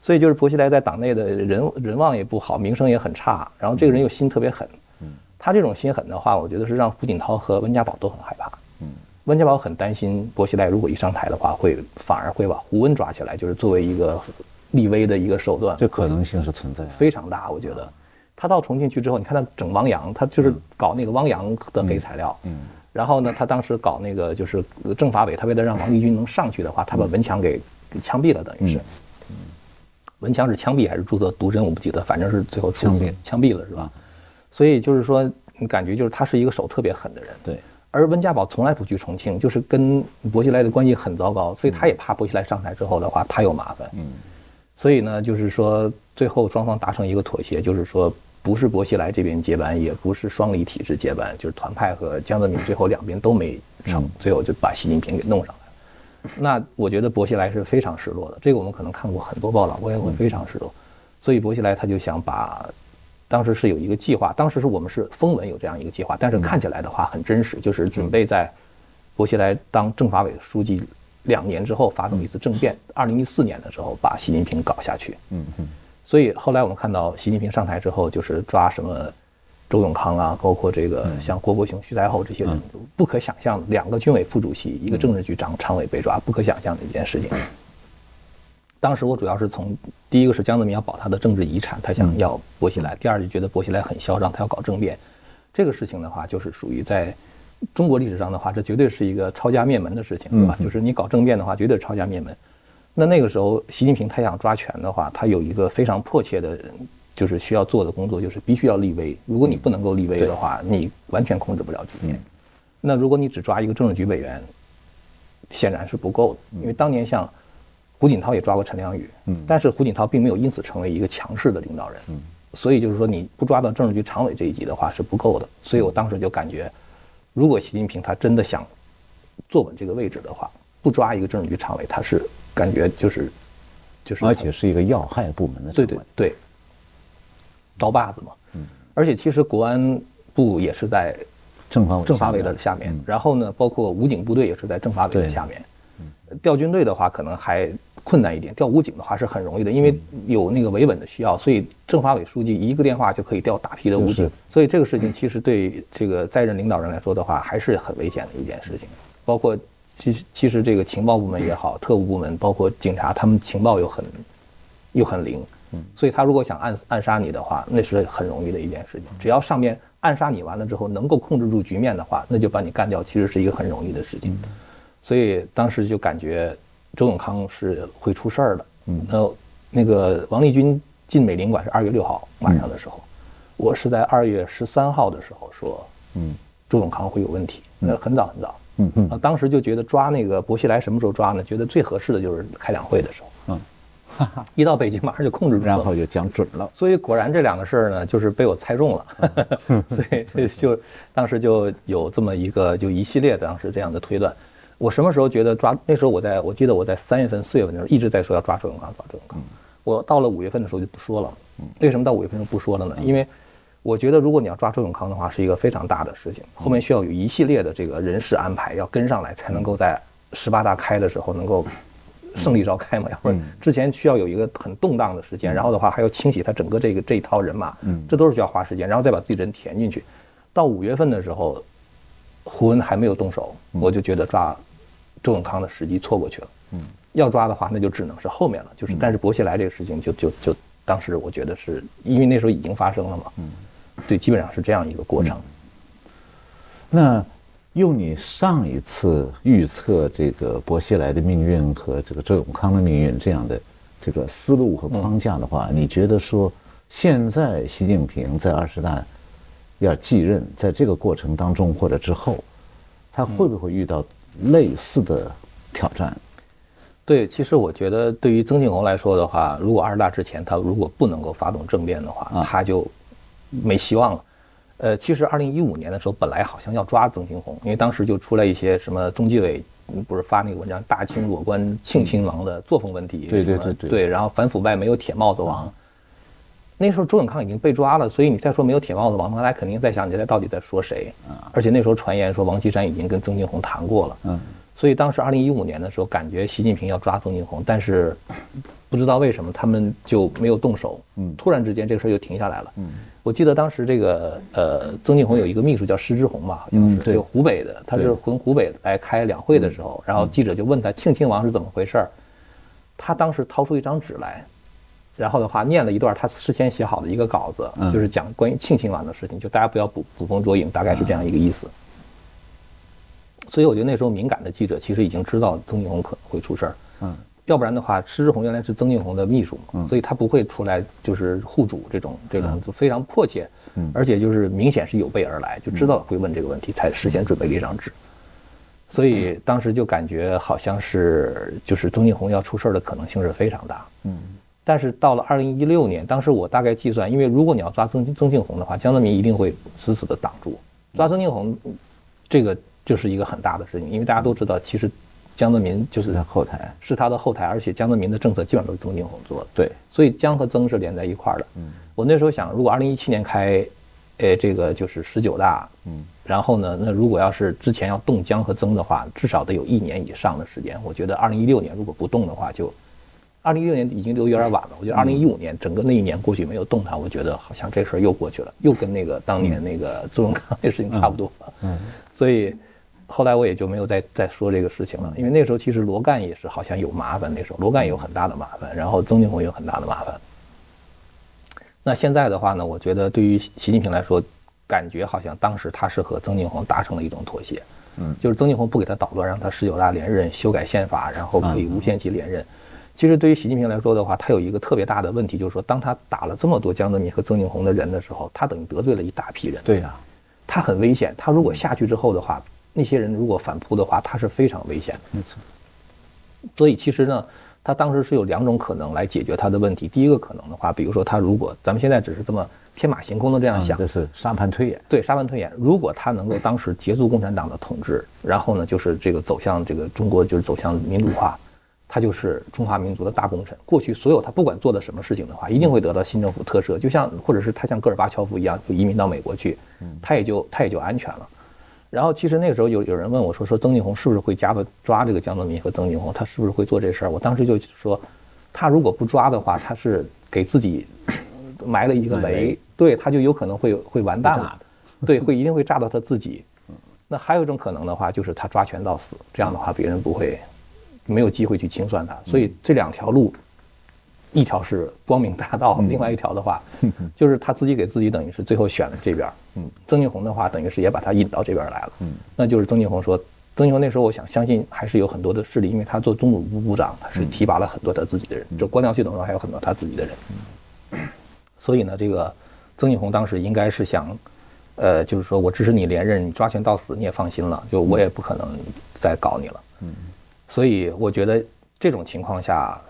所以就是薄熙来在党内的人人望也不好，名声也很差，然后这个人又心特别狠。嗯。他这种心狠的话，我觉得是让胡锦涛和温家宝都很害怕。嗯，温家宝很担心薄熙来如果一上台的话，会反而会把胡温抓起来，就是作为一个立威的一个手段。这可能性是存在，非常大。我觉得，他到重庆去之后，你看他整汪洋，他就是搞那个汪洋的黑材料。嗯。然后呢，他当时搞那个就是政法委，他为了让王立军能上去的话，他把文强给枪毙了，等于是。嗯。文强是枪毙还是注册毒针？我不记得，反正是最后枪毙，枪毙了，是吧？所以就是说，你感觉就是他是一个手特别狠的人。对。而温家宝从来不去重庆，就是跟薄熙来的关系很糟糕，所以他也怕薄熙来上台之后的话，他有麻烦。嗯。所以呢，就是说，最后双方达成一个妥协，就是说，不是薄熙来这边接班，也不是双李体制接班，就是团派和江泽民最后两边都没成，最后就把习近平给弄上来了。那我觉得薄熙来是非常失落的，这个我们可能看过很多报道，我也会非常失落。所以薄熙来他就想把。当时是有一个计划，当时是我们是风闻有这样一个计划，但是看起来的话很真实，就是准备在薄熙来当政法委书记两年之后发动一次政变，二零一四年的时候把习近平搞下去。嗯嗯。所以后来我们看到习近平上台之后，就是抓什么周永康啊，包括这个像郭伯雄、徐才厚这些人，不可想象，两个军委副主席，一个政治局长常委被抓，不可想象的一件事情。当时我主要是从第一个是江泽民要保他的政治遗产，他想要薄熙来；第二就觉得薄熙来很嚣张，他要搞政变。这个事情的话，就是属于在中国历史上的话，这绝对是一个抄家灭门的事情，对吧？就是你搞政变的话，绝对抄家灭门。那那个时候，习近平他想抓权的话，他有一个非常迫切的，就是需要做的工作，就是必须要立威。如果你不能够立威的话，你完全控制不了局面。那如果你只抓一个政治局委员，显然是不够的，因为当年像胡锦涛也抓过陈良宇，嗯，但是胡锦涛并没有因此成为一个强势的领导人，嗯，所以就是说你不抓到政治局常委这一级的话是不够的。所以我当时就感觉，如果习近平他真的想坐稳这个位置的话，不抓一个政治局常委，他是感觉就是就是，而且是一个要害部门的，对对对，刀把子嘛，嗯，而且其实国安部也是在。政法委政法委的下面，然后呢，包括武警部队也是在政法委的下面。调军队的话可能还困难一点，调武警的话是很容易的，因为有那个维稳的需要，所以政法委书记一个电话就可以调大批的武警。所以这个事情其实对这个在任领导人来说的话，还是很危险的一件事情。包括其实其实这个情报部门也好，特务部门，包括警察，他们情报又很又很灵。所以他如果想暗暗杀你的话，那是很容易的一件事情。只要上面。暗杀你完了之后，能够控制住局面的话，那就把你干掉，其实是一个很容易的事情。所以当时就感觉周永康是会出事儿的。嗯，那那个王立军进美领馆是二月六号晚上的时候，我是在二月十三号的时候说，嗯，周永康会有问题。那很早很早。嗯嗯。当时就觉得抓那个薄熙来什么时候抓呢？觉得最合适的就是开两会的时候。嗯。一到北京，马上就控制住了，然后就讲准了。所以果然这两个事儿呢，就是被我猜中了。[LAUGHS] 所以就当时就有这么一个，就一系列的当时这样的推断。我什么时候觉得抓？那时候我在我记得我在三月份、四月份的时候一直在说要抓周永康，抓周永康。我到了五月份的时候就不说了。为什么到五月份就不说了呢？因为我觉得如果你要抓周永康的话，是一个非常大的事情，后面需要有一系列的这个人事安排要跟上来，才能够在十八大开的时候能够。胜利召开嘛，要不然之前需要有一个很动荡的时间，然后的话还要清洗他整个这个这一套人马，嗯，这都是需要花时间，然后再把自己人填进去。到五月份的时候，胡文还没有动手，我就觉得抓周永康的时机错过去了。嗯，要抓的话，那就只能是后面了。就是，但是薄熙来这个事情，就就就当时我觉得是因为那时候已经发生了嘛。嗯，对，基本上是这样一个过程。那。用你上一次预测这个薄熙来的命运和这个周永康的命运这样的这个思路和框架的话，你觉得说现在习近平在二十大要继任，在这个过程当中或者之后，他会不会遇到类似的挑战？对，其实我觉得对于曾庆红来说的话，如果二十大之前他如果不能够发动政变的话，他就没希望了。呃，其实二零一五年的时候，本来好像要抓曾庆红，因为当时就出来一些什么中纪委不是发那个文章，大清裸官庆亲王的作风问题，对对对对，对，然后反腐败没有铁帽子王。那时候周永康已经被抓了，所以你再说没有铁帽子王，大家肯定在想你在到底在说谁？而且那时候传言说王岐山已经跟曾庆红谈过了。嗯。所以当时二零一五年的时候，感觉习近平要抓曾庆红，但是不知道为什么他们就没有动手。嗯。突然之间这个事儿就停下来了。嗯。我记得当时这个呃，曾庆红有一个秘书叫施之红吧，好像是就湖北的，他是从湖北来开两会的时候，然后记者就问他庆亲王是怎么回事儿，他当时掏出一张纸来，然后的话念了一段他事先写好的一个稿子，就是讲关于庆亲王的事情，就大家不要捕捕风捉影，大概是这样一个意思。所以我觉得那时候敏感的记者其实已经知道曾庆红可能会出事儿。嗯。要不然的话，施志宏原来是曾庆红的秘书嘛，所以他不会出来就是护主这种这种非常迫切，而且就是明显是有备而来，就知道会问这个问题，才事先准备了一张纸。所以当时就感觉好像是就是曾庆红要出事儿的可能性是非常大。嗯，但是到了二零一六年，当时我大概计算，因为如果你要抓曾曾庆红的话，江泽民一定会死死的挡住。抓曾庆红，这个就是一个很大的事情，因为大家都知道，其实。江泽民就是他后台，是他的后台，而且江泽民的政策基本上都是曾庆红做的。对，所以江和曾是连在一块儿的。嗯，我那时候想，如果二零一七年开，诶，这个就是十九大，嗯，然后呢，那如果要是之前要动江和曾的话，至少得有一年以上的时间。我觉得二零一六年如果不动的话，就二零一六年已经都有点晚了。我觉得二零一五年整个那一年过去没有动它，我觉得好像这事儿又过去了，又跟那个当年那个周永康那事情差不多。嗯，所以。后来我也就没有再再说这个事情了，因为那时候其实罗干也是好像有麻烦，那时候罗干也有很大的麻烦，然后曾庆红有很大的麻烦。那现在的话呢，我觉得对于习近平来说，感觉好像当时他是和曾庆红达成了一种妥协，嗯，就是曾庆红不给他捣乱，让他十九大连任，修改宪法，然后可以无限期连任。其实对于习近平来说的话，他有一个特别大的问题，就是说，当他打了这么多江泽民和曾庆红的人的时候，他等于得罪了一大批人。对呀，他很危险。他如果下去之后的话，那些人如果反扑的话，他是非常危险的。没错。所以其实呢，他当时是有两种可能来解决他的问题。第一个可能的话，比如说他如果咱们现在只是这么天马行空的这样想，这是沙盘推演。对，沙盘推演。如果他能够当时结束共产党的统治，然后呢，就是这个走向这个中国，就是走向民主化。他就是中华民族的大功臣。过去所有他不管做的什么事情的话，一定会得到新政府特赦，就像或者是他像戈尔巴乔夫一样，就移民到美国去，他也就他也就安全了。然后其实那个时候有有人问我说说曾庆红是不是会加的抓这个江泽民和曾庆红，他是不是会做这事儿？我当时就说，他如果不抓的话，他是给自己埋了一个雷，对，他就有可能会会完蛋了，对，会一定会炸到他自己。那还有一种可能的话，就是他抓权到死，这样的话别人不会。没有机会去清算他，所以这两条路，一条是光明大道，另外一条的话，就是他自己给自己等于是最后选了这边。嗯，曾庆红的话，等于是也把他引到这边来了。嗯，那就是曾庆红说，曾庆红那时候我想相信还是有很多的势力，因为他做中组部部长，他是提拔了很多他自己的人，就官僚系统上还有很多他自己的人。所以呢，这个曾庆红当时应该是想，呃，就是说我支持你连任，你抓权到死你也放心了，就我也不可能再搞你了。嗯。所以我觉得这种情况下，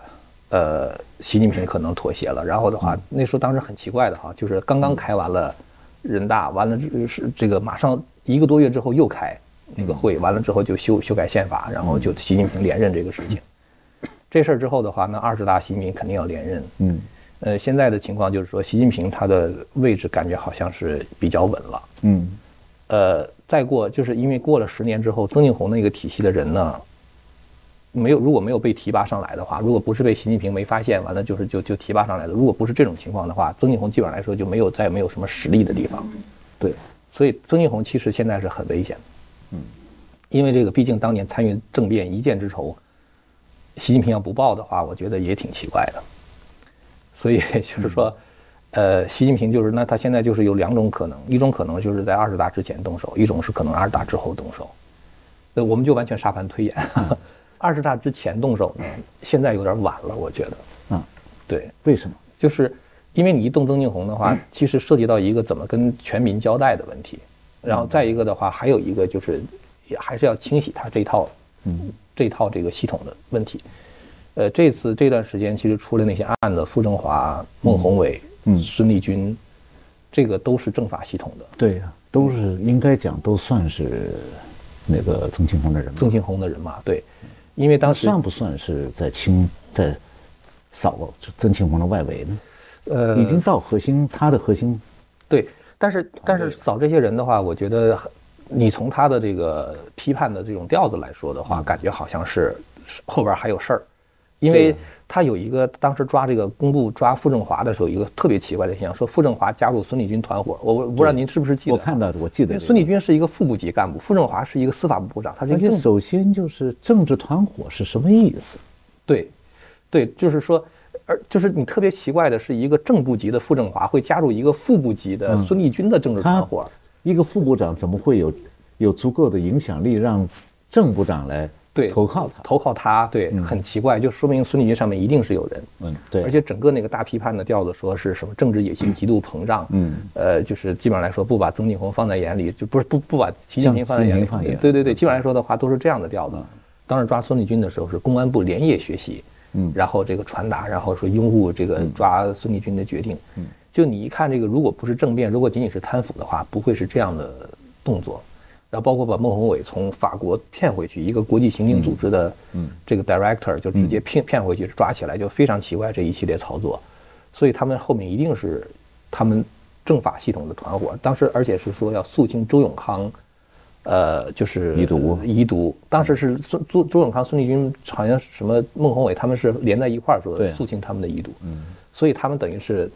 呃，习近平可能妥协了。然后的话，那时候当时很奇怪的哈，就是刚刚开完了人大，完了是这个马上一个多月之后又开那个会，完了之后就修修改宪法，然后就习近平连任这个事情。这事儿之后的话，那二十大习近平肯定要连任。嗯。呃，现在的情况就是说，习近平他的位置感觉好像是比较稳了。嗯。呃，再过就是因为过了十年之后，曾庆红那个体系的人呢？没有，如果没有被提拔上来的话，如果不是被习近平没发现，完了就是就就提拔上来的。如果不是这种情况的话，曾庆红基本上来说就没有再没有什么实力的地方。对，所以曾庆红其实现在是很危险的。嗯，因为这个毕竟当年参与政变一箭之仇，习近平要不报的话，我觉得也挺奇怪的。所以 [LAUGHS] 就是说，呃，习近平就是那他现在就是有两种可能，一种可能就是在二十大之前动手，一种是可能二十大之后动手。那，我们就完全沙盘推演。[LAUGHS] 二十大之前动手呢，现在有点晚了，我觉得。嗯，对，为什么？就是因为你一动曾庆红的话，其实涉及到一个怎么跟全民交代的问题。然后再一个的话，还有一个就是，也还是要清洗他这套，嗯，这套这个系统的问题。呃，这次这段时间其实出了那些案子，傅政华、孟宏伟、嗯，孙立军，这个都是政法系统的。对呀，都是应该讲都算是那个曾庆红的人。曾庆红的人嘛，对。因为当时算不算是在清在扫曾庆红的外围呢？呃，已经到核心，他的核心。对，但是但是扫这些人的话，我觉得你从他的这个批判的这种调子来说的话，感觉好像是后边还有事儿，因为。他有一个当时抓这个公布抓傅政华的时候，一个特别奇怪的现象，说傅政华加入孙立军团伙。我我不知道您是不是记得？我看到，我记得。孙立军是一个副部级干部，傅政华是一个司法部部长。他这个首先就是政治团伙是什么意思？对，对，就是说，而就是你特别奇怪的是，一个正部级的傅政华会加入一个副部级的孙立军的政治团伙。一个副部长怎么会有有足够的影响力让正部长来？对，投靠他，投靠他，对，很奇怪，就说明孙立军上面一定是有人，嗯，对，而且整个那个大批判的调子，说是什么政治野心极度膨胀，嗯，呃，就是基本上来说不把曾庆红放在眼里，就不是不不把习近平放在眼里，对对对，基本上来说的话都是这样的调子。当时抓孙立军的时候是公安部连夜学习，嗯，然后这个传达，然后说拥护这个抓孙立军的决定，嗯，就你一看这个，如果不是政变，如果仅仅是贪腐的话，不会是这样的动作。然后包括把孟宏伟从法国骗回去，一个国际刑警组织的这个 director 就直接骗骗回去抓起来，就非常奇怪这一系列操作，所以他们后面一定是他们政法系统的团伙。当时而且是说要肃清周永康，呃，就是遗毒遗毒。当时是孙周周永康、孙立军好像什么孟宏伟他们是连在一块儿说肃清他们的遗毒，所以他们等于是。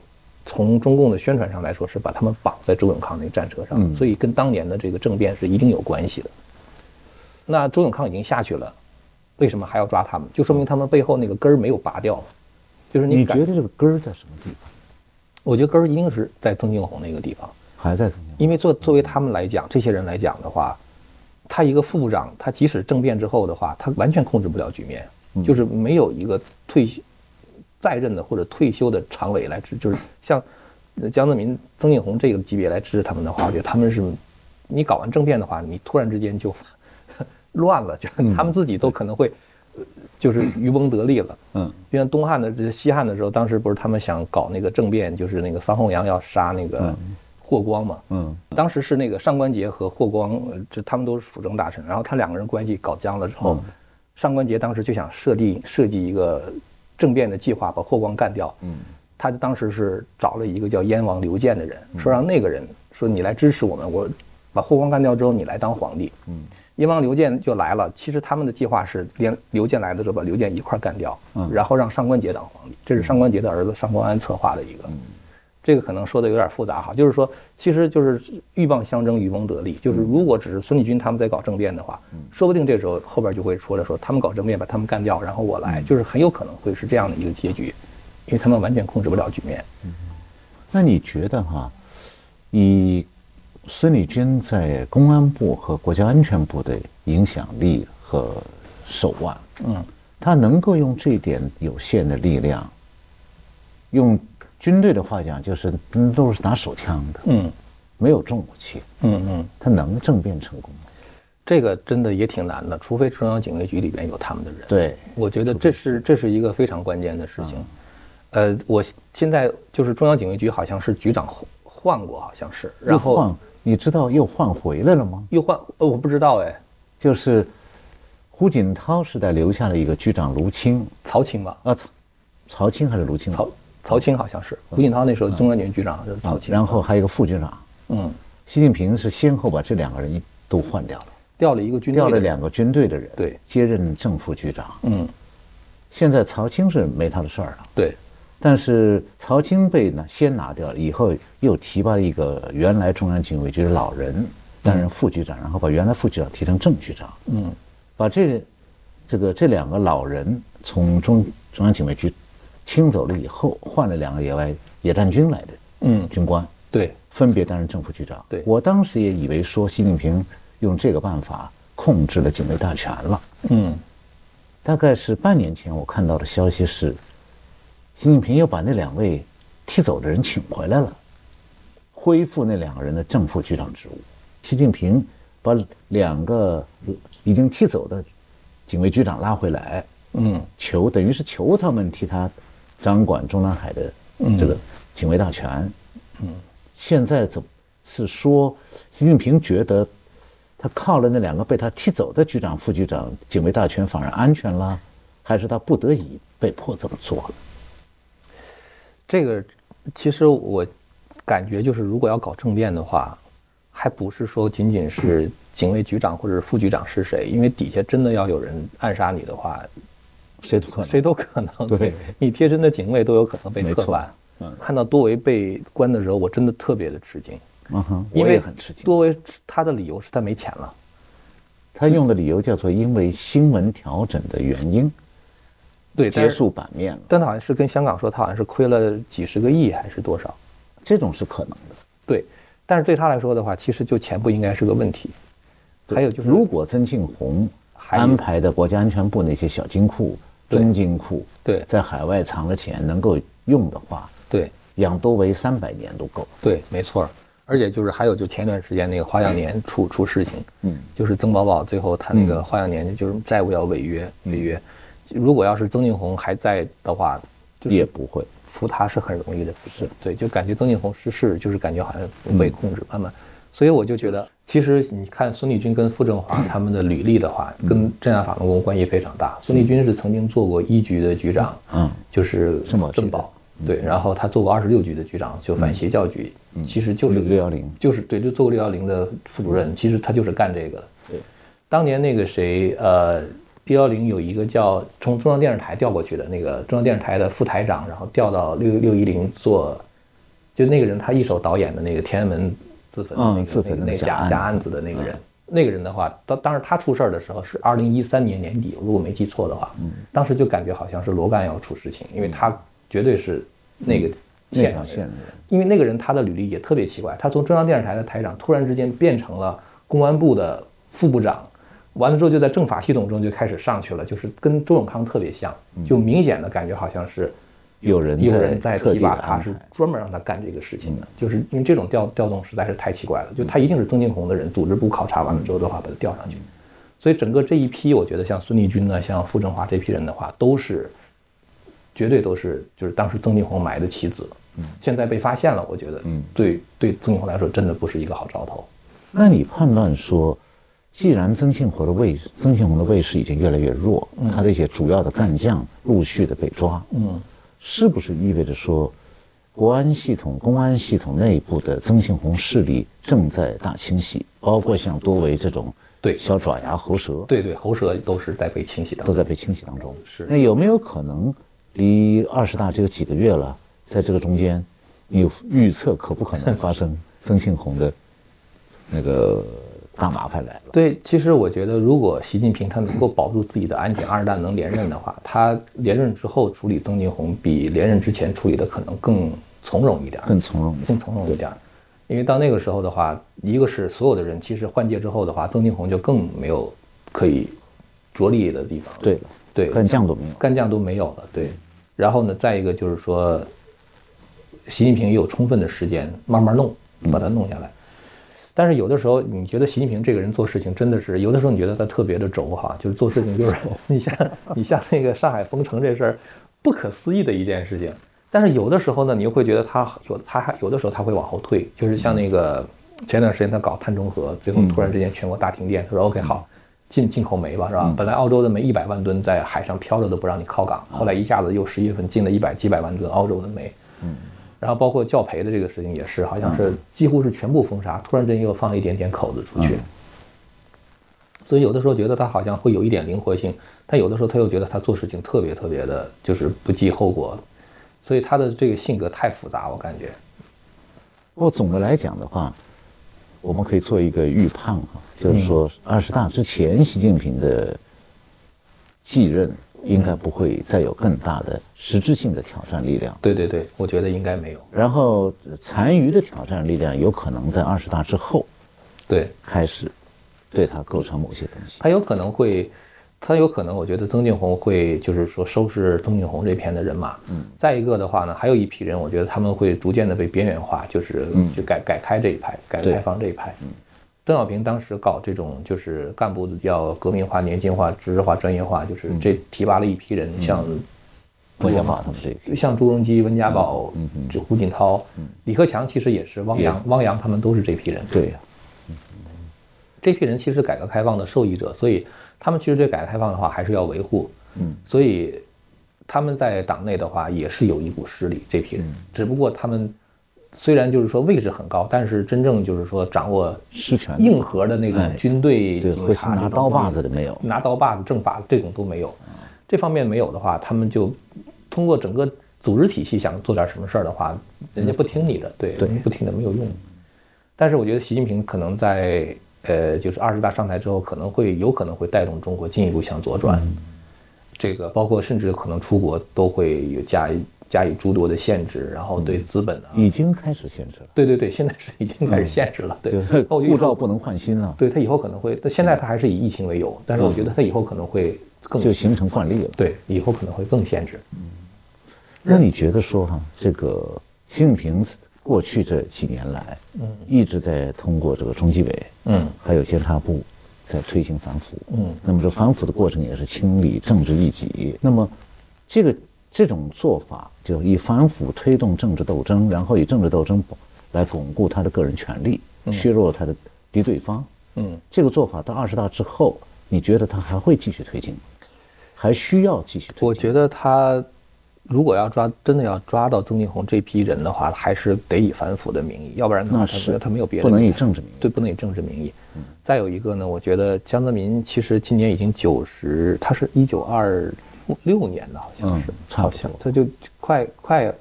从中共的宣传上来说，是把他们绑在周永康那个战车上，所以跟当年的这个政变是一定有关系的。那周永康已经下去了，为什么还要抓他们？就说明他们背后那个根儿没有拔掉。就是你觉得这个根儿在什么地方？我觉得根儿一定是在曾庆红那个地方，还在曾庆红。因为作作为他们来讲，这些人来讲的话，他一个副部长，他即使政变之后的话，他完全控制不了局面。就是没有一个退休在任的或者退休的常委来支，就是像江泽民、曾庆红这个级别来支持他们的话，我觉得他们是，你搞完政变的话，你突然之间就 [LAUGHS] 乱了，就他们自己都可能会，就是渔翁得利了。嗯，就像东汉的这西汉的时候，当时不是他们想搞那个政变，就是那个桑弘羊要杀那个。霍光嘛，嗯，当时是那个上官桀和霍光，这他们都是辅政大臣，然后他两个人关系搞僵了之后，上官桀当时就想设立设计一个政变的计划，把霍光干掉，嗯，他就当时是找了一个叫燕王刘建的人，说让那个人说你来支持我们，我把霍光干掉之后你来当皇帝，嗯，燕王刘建就来了，其实他们的计划是连刘建来的时候把刘建一块干掉，嗯，然后让上官桀当皇帝，这是上官桀的儿子上官安策划的一个。这个可能说的有点复杂哈，就是说，其实就是鹬蚌相争，渔翁得利。就是如果只是孙立军他们在搞政变的话，说不定这时候后边就会说着说他们搞政变把他们干掉，然后我来，就是很有可能会是这样的一个结局，因为他们完全控制不了局面。那你觉得哈，以孙立军在公安部和国家安全部的影响力和手腕，嗯，他能够用这点有限的力量，用。军队的话讲，就是都是拿手枪的，嗯，没有重武器，嗯嗯，他能政变成功吗？这个真的也挺难的，除非中央警卫局里边有他们的人。对，我觉得这是这是一个非常关键的事情。呃，我现在就是中央警卫局好像是局长换过，好像是，然后你知道又换回来了吗？又换？呃，我不知道哎，就是胡锦涛时代留下了一个局长卢青，曹青吧？啊，曹曹青还是卢青？曹。曹青好像是胡锦涛那时候中央警卫局长是曹青，然后还有一个副局长。嗯，习近平是先后把这两个人一都换掉了，调了一个军调了两个军队的人，对，接任正副局长。嗯，现在曹青是没他的事儿了。对，但是曹青被呢先拿掉了，以后又提拔了一个原来中央警卫局的老人担任副局长，然后把原来副局长提成正局长。嗯，把这这个这两个老人从中中央警卫局。清走了以后，换了两个野外野战军来的，嗯，军官，对，分别担任正副局长。对我当时也以为说，习近平用这个办法控制了警卫大权了。嗯，大概是半年前我看到的消息是，习近平又把那两位踢走的人请回来了，恢复那两个人的正副局长职务。习近平把两个已经踢走的警卫局长拉回来，嗯，求等于是求他们替他。掌管中南海的这个警卫大权，嗯，现在怎是说习近平觉得他靠了那两个被他踢走的局长、副局长，警卫大权反而安全了，还是他不得已被迫这么做了？这个其实我感觉就是，如果要搞政变的话，还不是说仅仅是警卫局长或者是副局长是谁，因为底下真的要有人暗杀你的话。谁都可能，谁都可能。对，你贴身的警卫都有可能被撤换。嗯，看到多维被关的时候，我真的特别的吃惊。嗯哼，我也很吃惊。多维他的理由是他没钱了，他用的理由叫做因为新闻调整的原因，对，结束版面了。但他好像是跟香港说，他好像是亏了几十个亿还是多少？这种是可能的。对，但是对他来说的话，其实就钱不应该是个问题。还有就是，如果曾庆红安排的国家安全部那些小金库。中金库对，在海外藏了钱能够用的话，对，养多维三百年都够。对，没错。而且就是还有，就前段时间那个花样年出出事情，嗯，就是曾宝宝最后他那个花样年就是债务要违约，违约。如果要是曾庆红还在的话，也不会。扶他是很容易的，是。对，就感觉曾庆红失势，就是感觉好像被控制，慢慢。所以我就觉得，其实你看孙立军跟傅政华他们的履历的话，跟镇压法轮功关系非常大。孙立军是曾经做过一局的局长，嗯，就是镇保，镇保，对。然后他做过二十六局的局长，就反邪教局，其实就是六幺零，就是对，就做过六幺零的副主任。其实他就是干这个的。对，当年那个谁，呃，六幺零有一个叫从中央电视台调过去的那个中央电视台的副台长，然后调到六六一零做，就那个人他一手导演的那个天安门。自焚的那个那个那假假案。子的那个人，那个人的话，当当时他出事儿的时候是二零一三年年底，如果没记错的话，当时就感觉好像是罗干要出事情，因为他绝对是那个线上线的人，因为那个人他的履历也特别奇怪，他从中央电视台的台长突然之间变成了公安部的副部长，完了之后就在政法系统中就开始上去了，就是跟周永康特别像，就明显的感觉好像是有人有人在提拔他，是专门让他干这个事情的，就是因为这种调调动实在是太奇怪了，就他一定是曾庆红的人，组织部考察完了之后的话把他调上去，所以整个这一批，我觉得像孙立军呢，像傅政华这批人的话，都是绝对都是就是当时曾庆红埋的棋子，嗯，现在被发现了，我觉得，嗯，对对，曾庆红来说真的不是一个好兆头。那你判断说？既然曾庆红的卫曾庆红的卫士已经越来越弱，他的一些主要的干将陆续的被抓，嗯，是不是意味着说，国安系统、公安系统内部的曾庆红势力正在大清洗，包括像多维这种对小爪牙、喉舌，对对，喉舌都是在被清洗当中，都在被清洗当中。是。那有没有可能，离二十大只有几个月了，在这个中间，你预测可不可能发生 [LAUGHS] 曾庆红的那个？大麻烦来了。对，其实我觉得，如果习近平他能够保住自己的安全，二十大能连任的话，他连任之后处理曾庆红，比连任之前处理的可能更从容一点，更从容，更从容一点。因为到那个时候的话，一个是所有的人，其实换届之后的话，曾庆红就更没有可以着力的地方。对，对，干将都没有，干将都没有了。对，然后呢，再一个就是说，习近平也有充分的时间慢慢弄，把它弄下来。但是有的时候，你觉得习近平这个人做事情真的是有的时候你觉得他特别的轴哈，就是做事情就是 [LAUGHS] 你像 [LAUGHS] 你像那个上海封城这事儿，不可思议的一件事情。但是有的时候呢，你又会觉得他有他还有的时候他会往后退，就是像那个前段时间他搞碳中和，最后突然之间全国大停电，他说 OK 好，进进口煤吧，是吧？本来澳洲的煤一百万吨在海上漂着都不让你靠港，后来一下子又十一月份进了一百几百万吨澳洲的煤。嗯。然后包括教培的这个事情也是，好像是几乎是全部封杀，突然间又放了一点点口子出去。所以有的时候觉得他好像会有一点灵活性，但有的时候他又觉得他做事情特别特别的，就是不计后果。所以他的这个性格太复杂，我感觉。不过总的来讲的话，我们可以做一个预判哈，就是说二十大之前，习近平的继任。应该不会再有更大的实质性的挑战力量。对对对，我觉得应该没有。然后残余的挑战力量有可能在二十大之后，对开始对它构成某些东西。他有可能会，他有可能，我觉得曾庆红会就是说收拾曾庆红这片的人马。嗯。再一个的话呢，还有一批人，我觉得他们会逐渐的被边缘化，就是就改改开这一派，改革开放这一派。嗯。邓小平当时搞这种就是干部要革命化、年轻化、知识化、专业化，就是这提拔了一批人，像温家宝他们这，像朱镕基、温家宝、就胡锦涛、李克强，其实也是汪洋、汪洋他们都是这批人。对呀，这批人其实改革开放的受益者，所以他们其实对改革开放的话还是要维护。嗯，所以他们在党内的话也是有一股势力，这批人，只不过他们。虽然就是说位置很高，但是真正就是说掌握实权、硬核的那种军队、警察、拿刀把子的没有，拿刀把子、政法这种都没有。这方面没有的话，他们就通过整个组织体系想做点什么事儿的话，人家不听你的，对，不听的没有用。但是我觉得习近平可能在呃，就是二十大上台之后，可能会有可能会带动中国进一步向左转。这个包括甚至可能出国都会有加。加以诸多的限制，然后对资本呢，已经开始限制了。对对对，现在是已经开始限制了。对，护照不能换新了。对他以后可能会，但现在他还是以疫情为由，但是我觉得他以后可能会更就形成惯例了。对，以后可能会更限制。嗯，那你觉得说哈，这个习近平过去这几年来，嗯，一直在通过这个中纪委，嗯，还有监察部，在推行反腐，嗯，那么这反腐的过程也是清理政治异己。那么这个。这种做法就以反腐推动政治斗争，然后以政治斗争来巩固他的个人权利，削弱他的敌对方。嗯，这个做法到二十大之后，你觉得他还会继续推进吗，还需要继续推进？我觉得他如果要抓，真的要抓到曾庆红这批人的话，还是得以反腐的名义，要不然的话，他他没有别的，不能以政治名义，对，不能以政治名义。再有一个呢，我觉得江泽民其实今年已经九十，他是一九二。六年的好像是，好像他就快快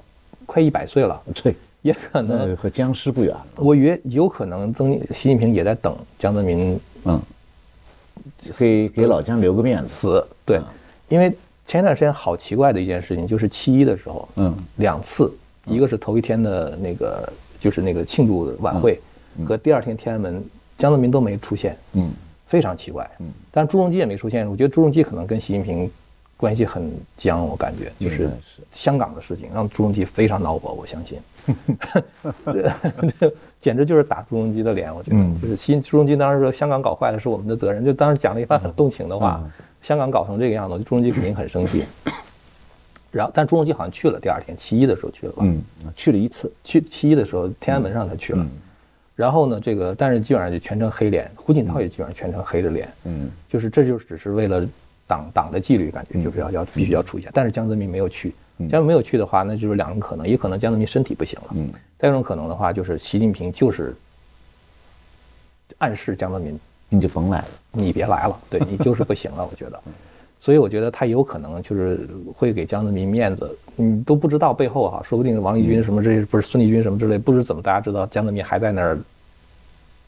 快一百岁了。对，也可能和僵尸不远。我觉有可能曾习近平也在等江泽民，嗯，给给老江留个面子。对，因为前一段时间好奇怪的一件事情，就是七一的时候，嗯，两次，一个是头一天的那个就是那个庆祝晚会，和第二天天安门，江泽民都没出现。嗯。非常奇怪。嗯，但朱镕基也没出现。我觉得朱镕基可能跟习近平关系很僵，我感觉就是香港的事情让朱镕基非常恼火。我相信，[LAUGHS] 简直就是打朱镕基的脸。我觉得就是新朱镕基当时说香港搞坏了是我们的责任，就当时讲了一番很动情的话。香港搞成这个样子，朱镕基肯定很生气。[LAUGHS] 然后，但朱镕基好像去了，第二天七一的时候去了吧？嗯，去了一次。去七一的时候，天安门上他去了。然后呢，这个但是基本上就全程黑脸，胡锦涛也基本上全程黑着脸。嗯，就是这就只是为了党党的纪律，感觉就是要要必须要出一下。但是江泽民没有去，江泽民没有去的话，那就是两种可能：也可能江泽民身体不行了；嗯，再一种可能的话，就是习近平就是暗示江泽民，你就甭来了，你别来了，对你就是不行了。我觉得。[LAUGHS] 所以我觉得他有可能就是会给江泽民面子，你都不知道背后哈，说不定王立军什么这些不是孙立军什么之类，不知怎么大家知道江泽民还在那儿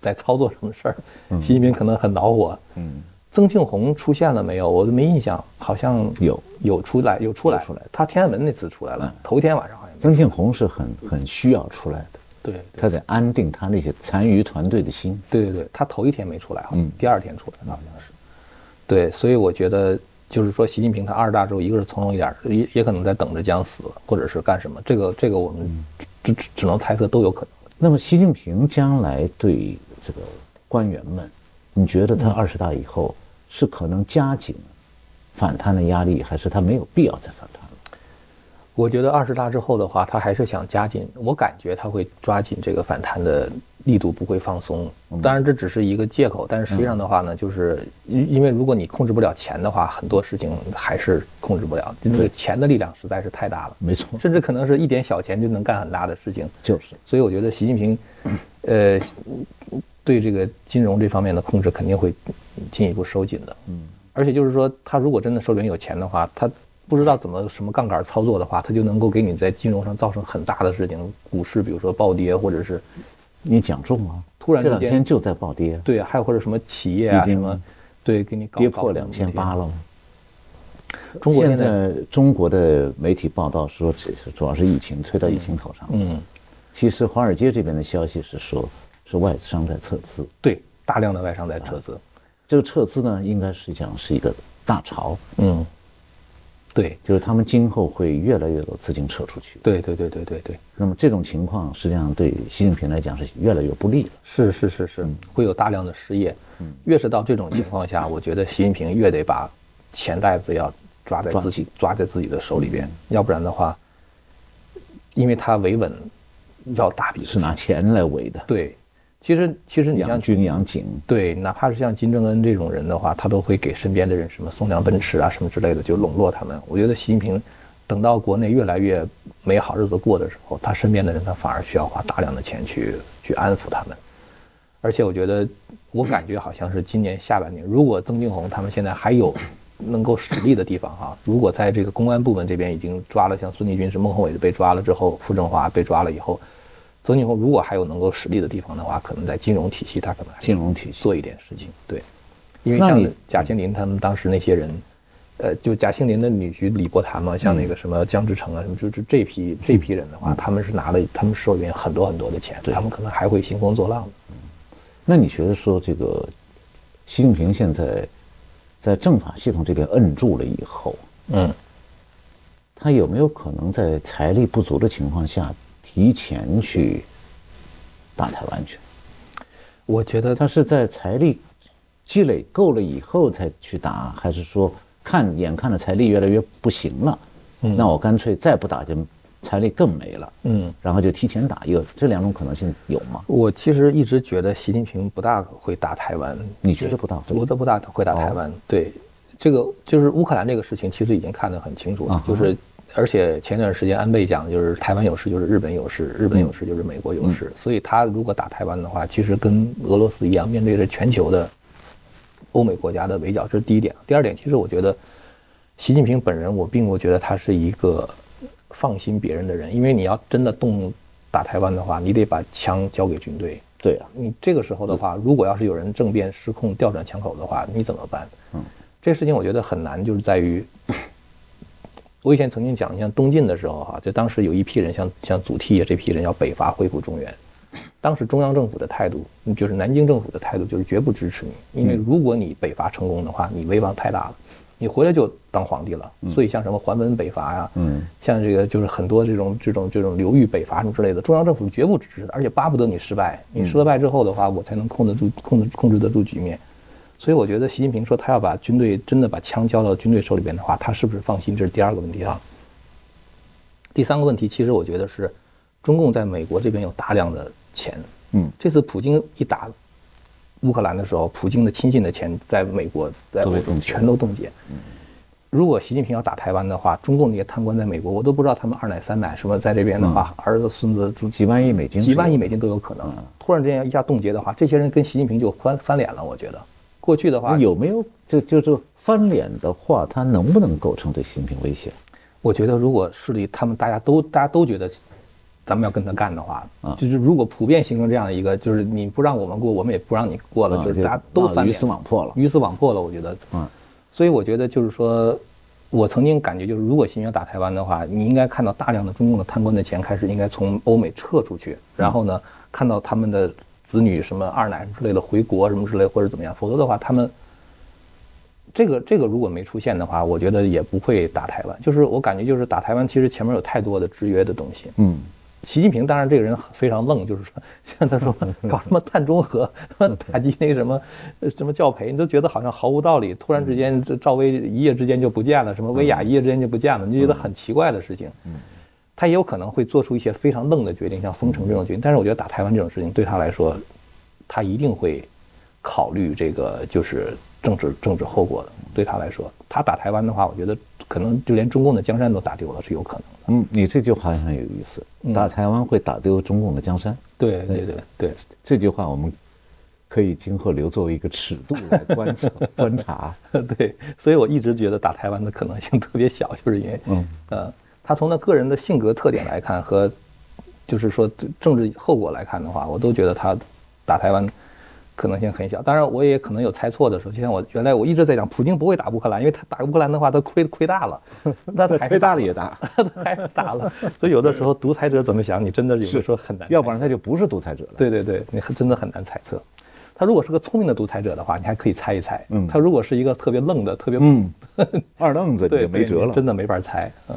在操作什么事儿，习近平可能很恼火。嗯，曾庆红出现了没有？我都没印象，好像有有出来有出来出来，他天安门那次出来了，头一天晚上好像。曾庆红是很很需要出来的，对，他得安定他那些残余团队的心。对对对，他头一天没出来哈，第二天出来好像是。对，所以我觉得。就是说，习近平他二十大之后，一个是从容一点，也也可能在等着将死，或者是干什么。这个这个，我们只只只能猜测，都有可能。那么，习近平将来对这个官员们，你觉得他二十大以后是可能加紧反弹的压力，还是他没有必要再反弹了？我觉得二十大之后的话，他还是想加紧。我感觉他会抓紧这个反弹的。力度不会放松，当然这只是一个借口，但是实际上的话呢，就是因因为如果你控制不了钱的话，很多事情还是控制不了。这个钱的力量实在是太大了，没错，甚至可能是一点小钱就能干很大的事情。就是，所以我觉得习近平，呃，对这个金融这方面的控制肯定会进一步收紧的。嗯，而且就是说，他如果真的手里面有钱的话，他不知道怎么什么杠杆操作的话，他就能够给你在金融上造成很大的事情，股市比如说暴跌或者是。你讲中了，突然这两天就在暴跌。对，还有或者什么企业啊什么，对，给你跌破两千八了。中国现在中国的媒体报道说，这是主要是疫情推到疫情头上。嗯，其实华尔街这边的消息是说，是外商在撤资。对，大量的外商在撤资。这个撤资呢，应该实际上是一个大潮。嗯。对，就是他们今后会越来越多资金撤出去。对对对对对对。那么这种情况实际上对习近平来讲是越来越不利了。是是是是，会有大量的失业。嗯。越是到这种情况下，我觉得习近平越得把钱袋子要抓在自己抓在自己的手里边，要不然的话，因为他维稳要大笔是拿钱来维的。对。其实，其实你像军养警，对，哪怕是像金正恩这种人的话，他都会给身边的人什么送辆奔驰啊，什么之类的，就笼络他们。我觉得习近平等到国内越来越没好日子过的时候，他身边的人他反而需要花大量的钱去去安抚他们。而且我觉得，我感觉好像是今年下半年，如果曾庆红他们现在还有能够使力的地方哈，[COUGHS] 如果在这个公安部门这边已经抓了，像孙立军是孟宏伟被抓了之后，傅政华被抓了以后。曾庆红如果还有能够实力的地方的话，可能在金融体系，他可能金融体系做一点事情。对，因为像贾庆林他们当时那些人，呃，就贾庆林的女婿李伯谈嘛，像那个什么江志成啊，什么就是这批这批人的话，他们是拿了他们手里面很多很多的钱，他们可能还会兴风作浪的。那你觉得说这个习近平现在在政法系统这边摁住了以后，嗯，他有没有可能在财力不足的情况下？提前去打台湾去，我觉得他是在财力积累够了以后才去打，还是说看眼看着财力越来越不行了，嗯那我干脆再不打就财力更没了，嗯，然后就提前打，有这两种可能性有吗？我其实一直觉得习近平不大会打台湾，你觉得不大会？我都不大会打台湾。对，这个就是乌克兰这个事情，其实已经看得很清楚了，就是。而且前段时间安倍讲，就是台湾有事就是日本有事，日本有事就是美国有事。所以他如果打台湾的话，其实跟俄罗斯一样，面对着全球的欧美国家的围剿，这是第一点。第二点，其实我觉得习近平本人，我并不觉得他是一个放心别人的人，因为你要真的动打台湾的话，你得把枪交给军队。对啊，你这个时候的话，如果要是有人政变失控、调转枪口的话，你怎么办？嗯，这事情我觉得很难，就是在于。我以前曾经讲，像东晋的时候哈，就当时有一批人，像像祖逖这批人要北伐恢复中原，当时中央政府的态度，就是南京政府的态度，就是绝不支持你，因为如果你北伐成功的话，你威望太大了，你回来就当皇帝了。所以像什么桓温北伐呀，嗯，像这个就是很多这种这种这种流域北伐什么之类的，中央政府绝不支持的，而且巴不得你失败。你失了败之后的话，我才能控制住控制控制得住局面。所以我觉得习近平说他要把军队真的把枪交到军队手里边的话，他是不是放心？这是第二个问题啊。第三个问题，其实我觉得是，中共在美国这边有大量的钱。嗯，这次普京一打乌克兰的时候，普京的亲信的钱在美国在全都冻结。嗯，如果习近平要打台湾的话，中共那些贪官在美国，我都不知道他们二奶三奶什么在这边的话，儿子孙子几万亿美金，几万亿美金都有可能。突然之间一下冻结的话，这些人跟习近平就翻翻脸了，我觉得。过去的话有没有就就是翻脸的话，它能不能构成对习近平威胁？我觉得如果势力他们大家都大家都觉得咱们要跟他干的话，啊，就是如果普遍形成这样一个，就是你不让我们过，我们也不让你过了，就是大家都翻脸鱼死网破了，鱼死网破了。我觉得，嗯，所以我觉得就是说，我曾经感觉就是，如果习近平打台湾的话，你应该看到大量的中共的贪官的钱开始应该从欧美撤出去，然后呢，看到他们的。子女什么二奶之类的回国什么之类或者怎么样，否则的话，他们这个这个如果没出现的话，我觉得也不会打台湾。就是我感觉就是打台湾，其实前面有太多的制约的东西。嗯，习近平当然这个人非常愣，就是说 [LAUGHS] 像他说搞什么碳中和，[LAUGHS] 打击那个什么 [LAUGHS] 什么教培，你都觉得好像毫无道理。突然之间这赵薇一夜之间就不见了，什么薇娅一夜之间就不见了，你就觉得很奇怪的事情。嗯。他也有可能会做出一些非常愣的决定，像封城这种决定。但是我觉得打台湾这种事情对他来说，他一定会考虑这个就是政治政治后果的。对他来说，他打台湾的话，我觉得可能就连中共的江山都打丢了是有可能的。嗯，你这句话很有意思，打台湾会打丢中共的江山。对对对对，[LAUGHS] 这句话我们可以今后留作为一个尺度来观察 [LAUGHS] 观察。对，所以我一直觉得打台湾的可能性特别小，就是因为嗯呃。他从他个人的性格特点来看，和就是说政治后果来看的话，我都觉得他打台湾可能性很小。当然，我也可能有猜错的时候。就像我原来我一直在讲，普京不会打乌克兰，因为他打乌克兰的话，他亏亏大了。[LAUGHS] 那他亏大了也打，[LAUGHS] 还是打了。所以有的时候独裁者怎么想，你真的有的时候很难。要不然他就不是独裁者了。对对对，你真的很难猜测。他如果是个聪明的独裁者的话，你还可以猜一猜。嗯。他如果是一个特别愣的、特别嗯 [LAUGHS] 二愣子，就没辙了。真的没法猜。嗯。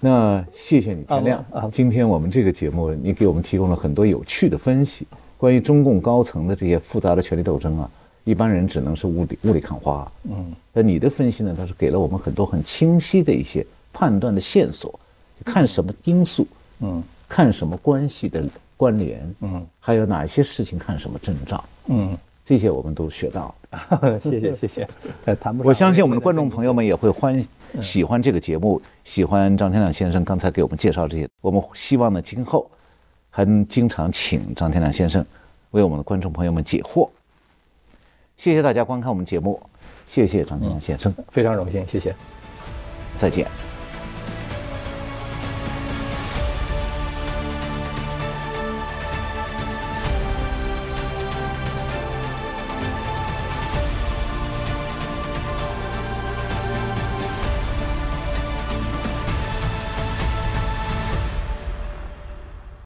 那谢谢你天亮啊！今天我们这个节目，你给我们提供了很多有趣的分析，关于中共高层的这些复杂的权力斗争啊，一般人只能是雾里雾里看花。嗯，那你的分析呢，它是给了我们很多很清晰的一些判断的线索，看什么因素，嗯，看什么关系的关联，嗯，还有哪些事情看什么征兆，嗯。这些我们都学到了，谢 [LAUGHS] 谢谢谢。[LAUGHS] 我相信我们的观众朋友们也会欢喜欢这个节目，喜欢张天亮先生刚才给我们介绍这些。我们希望呢，今后还能经常请张天亮先生为我们的观众朋友们解惑。谢谢大家观看我们节目，谢谢张天亮先生，非常荣幸，谢谢，再见。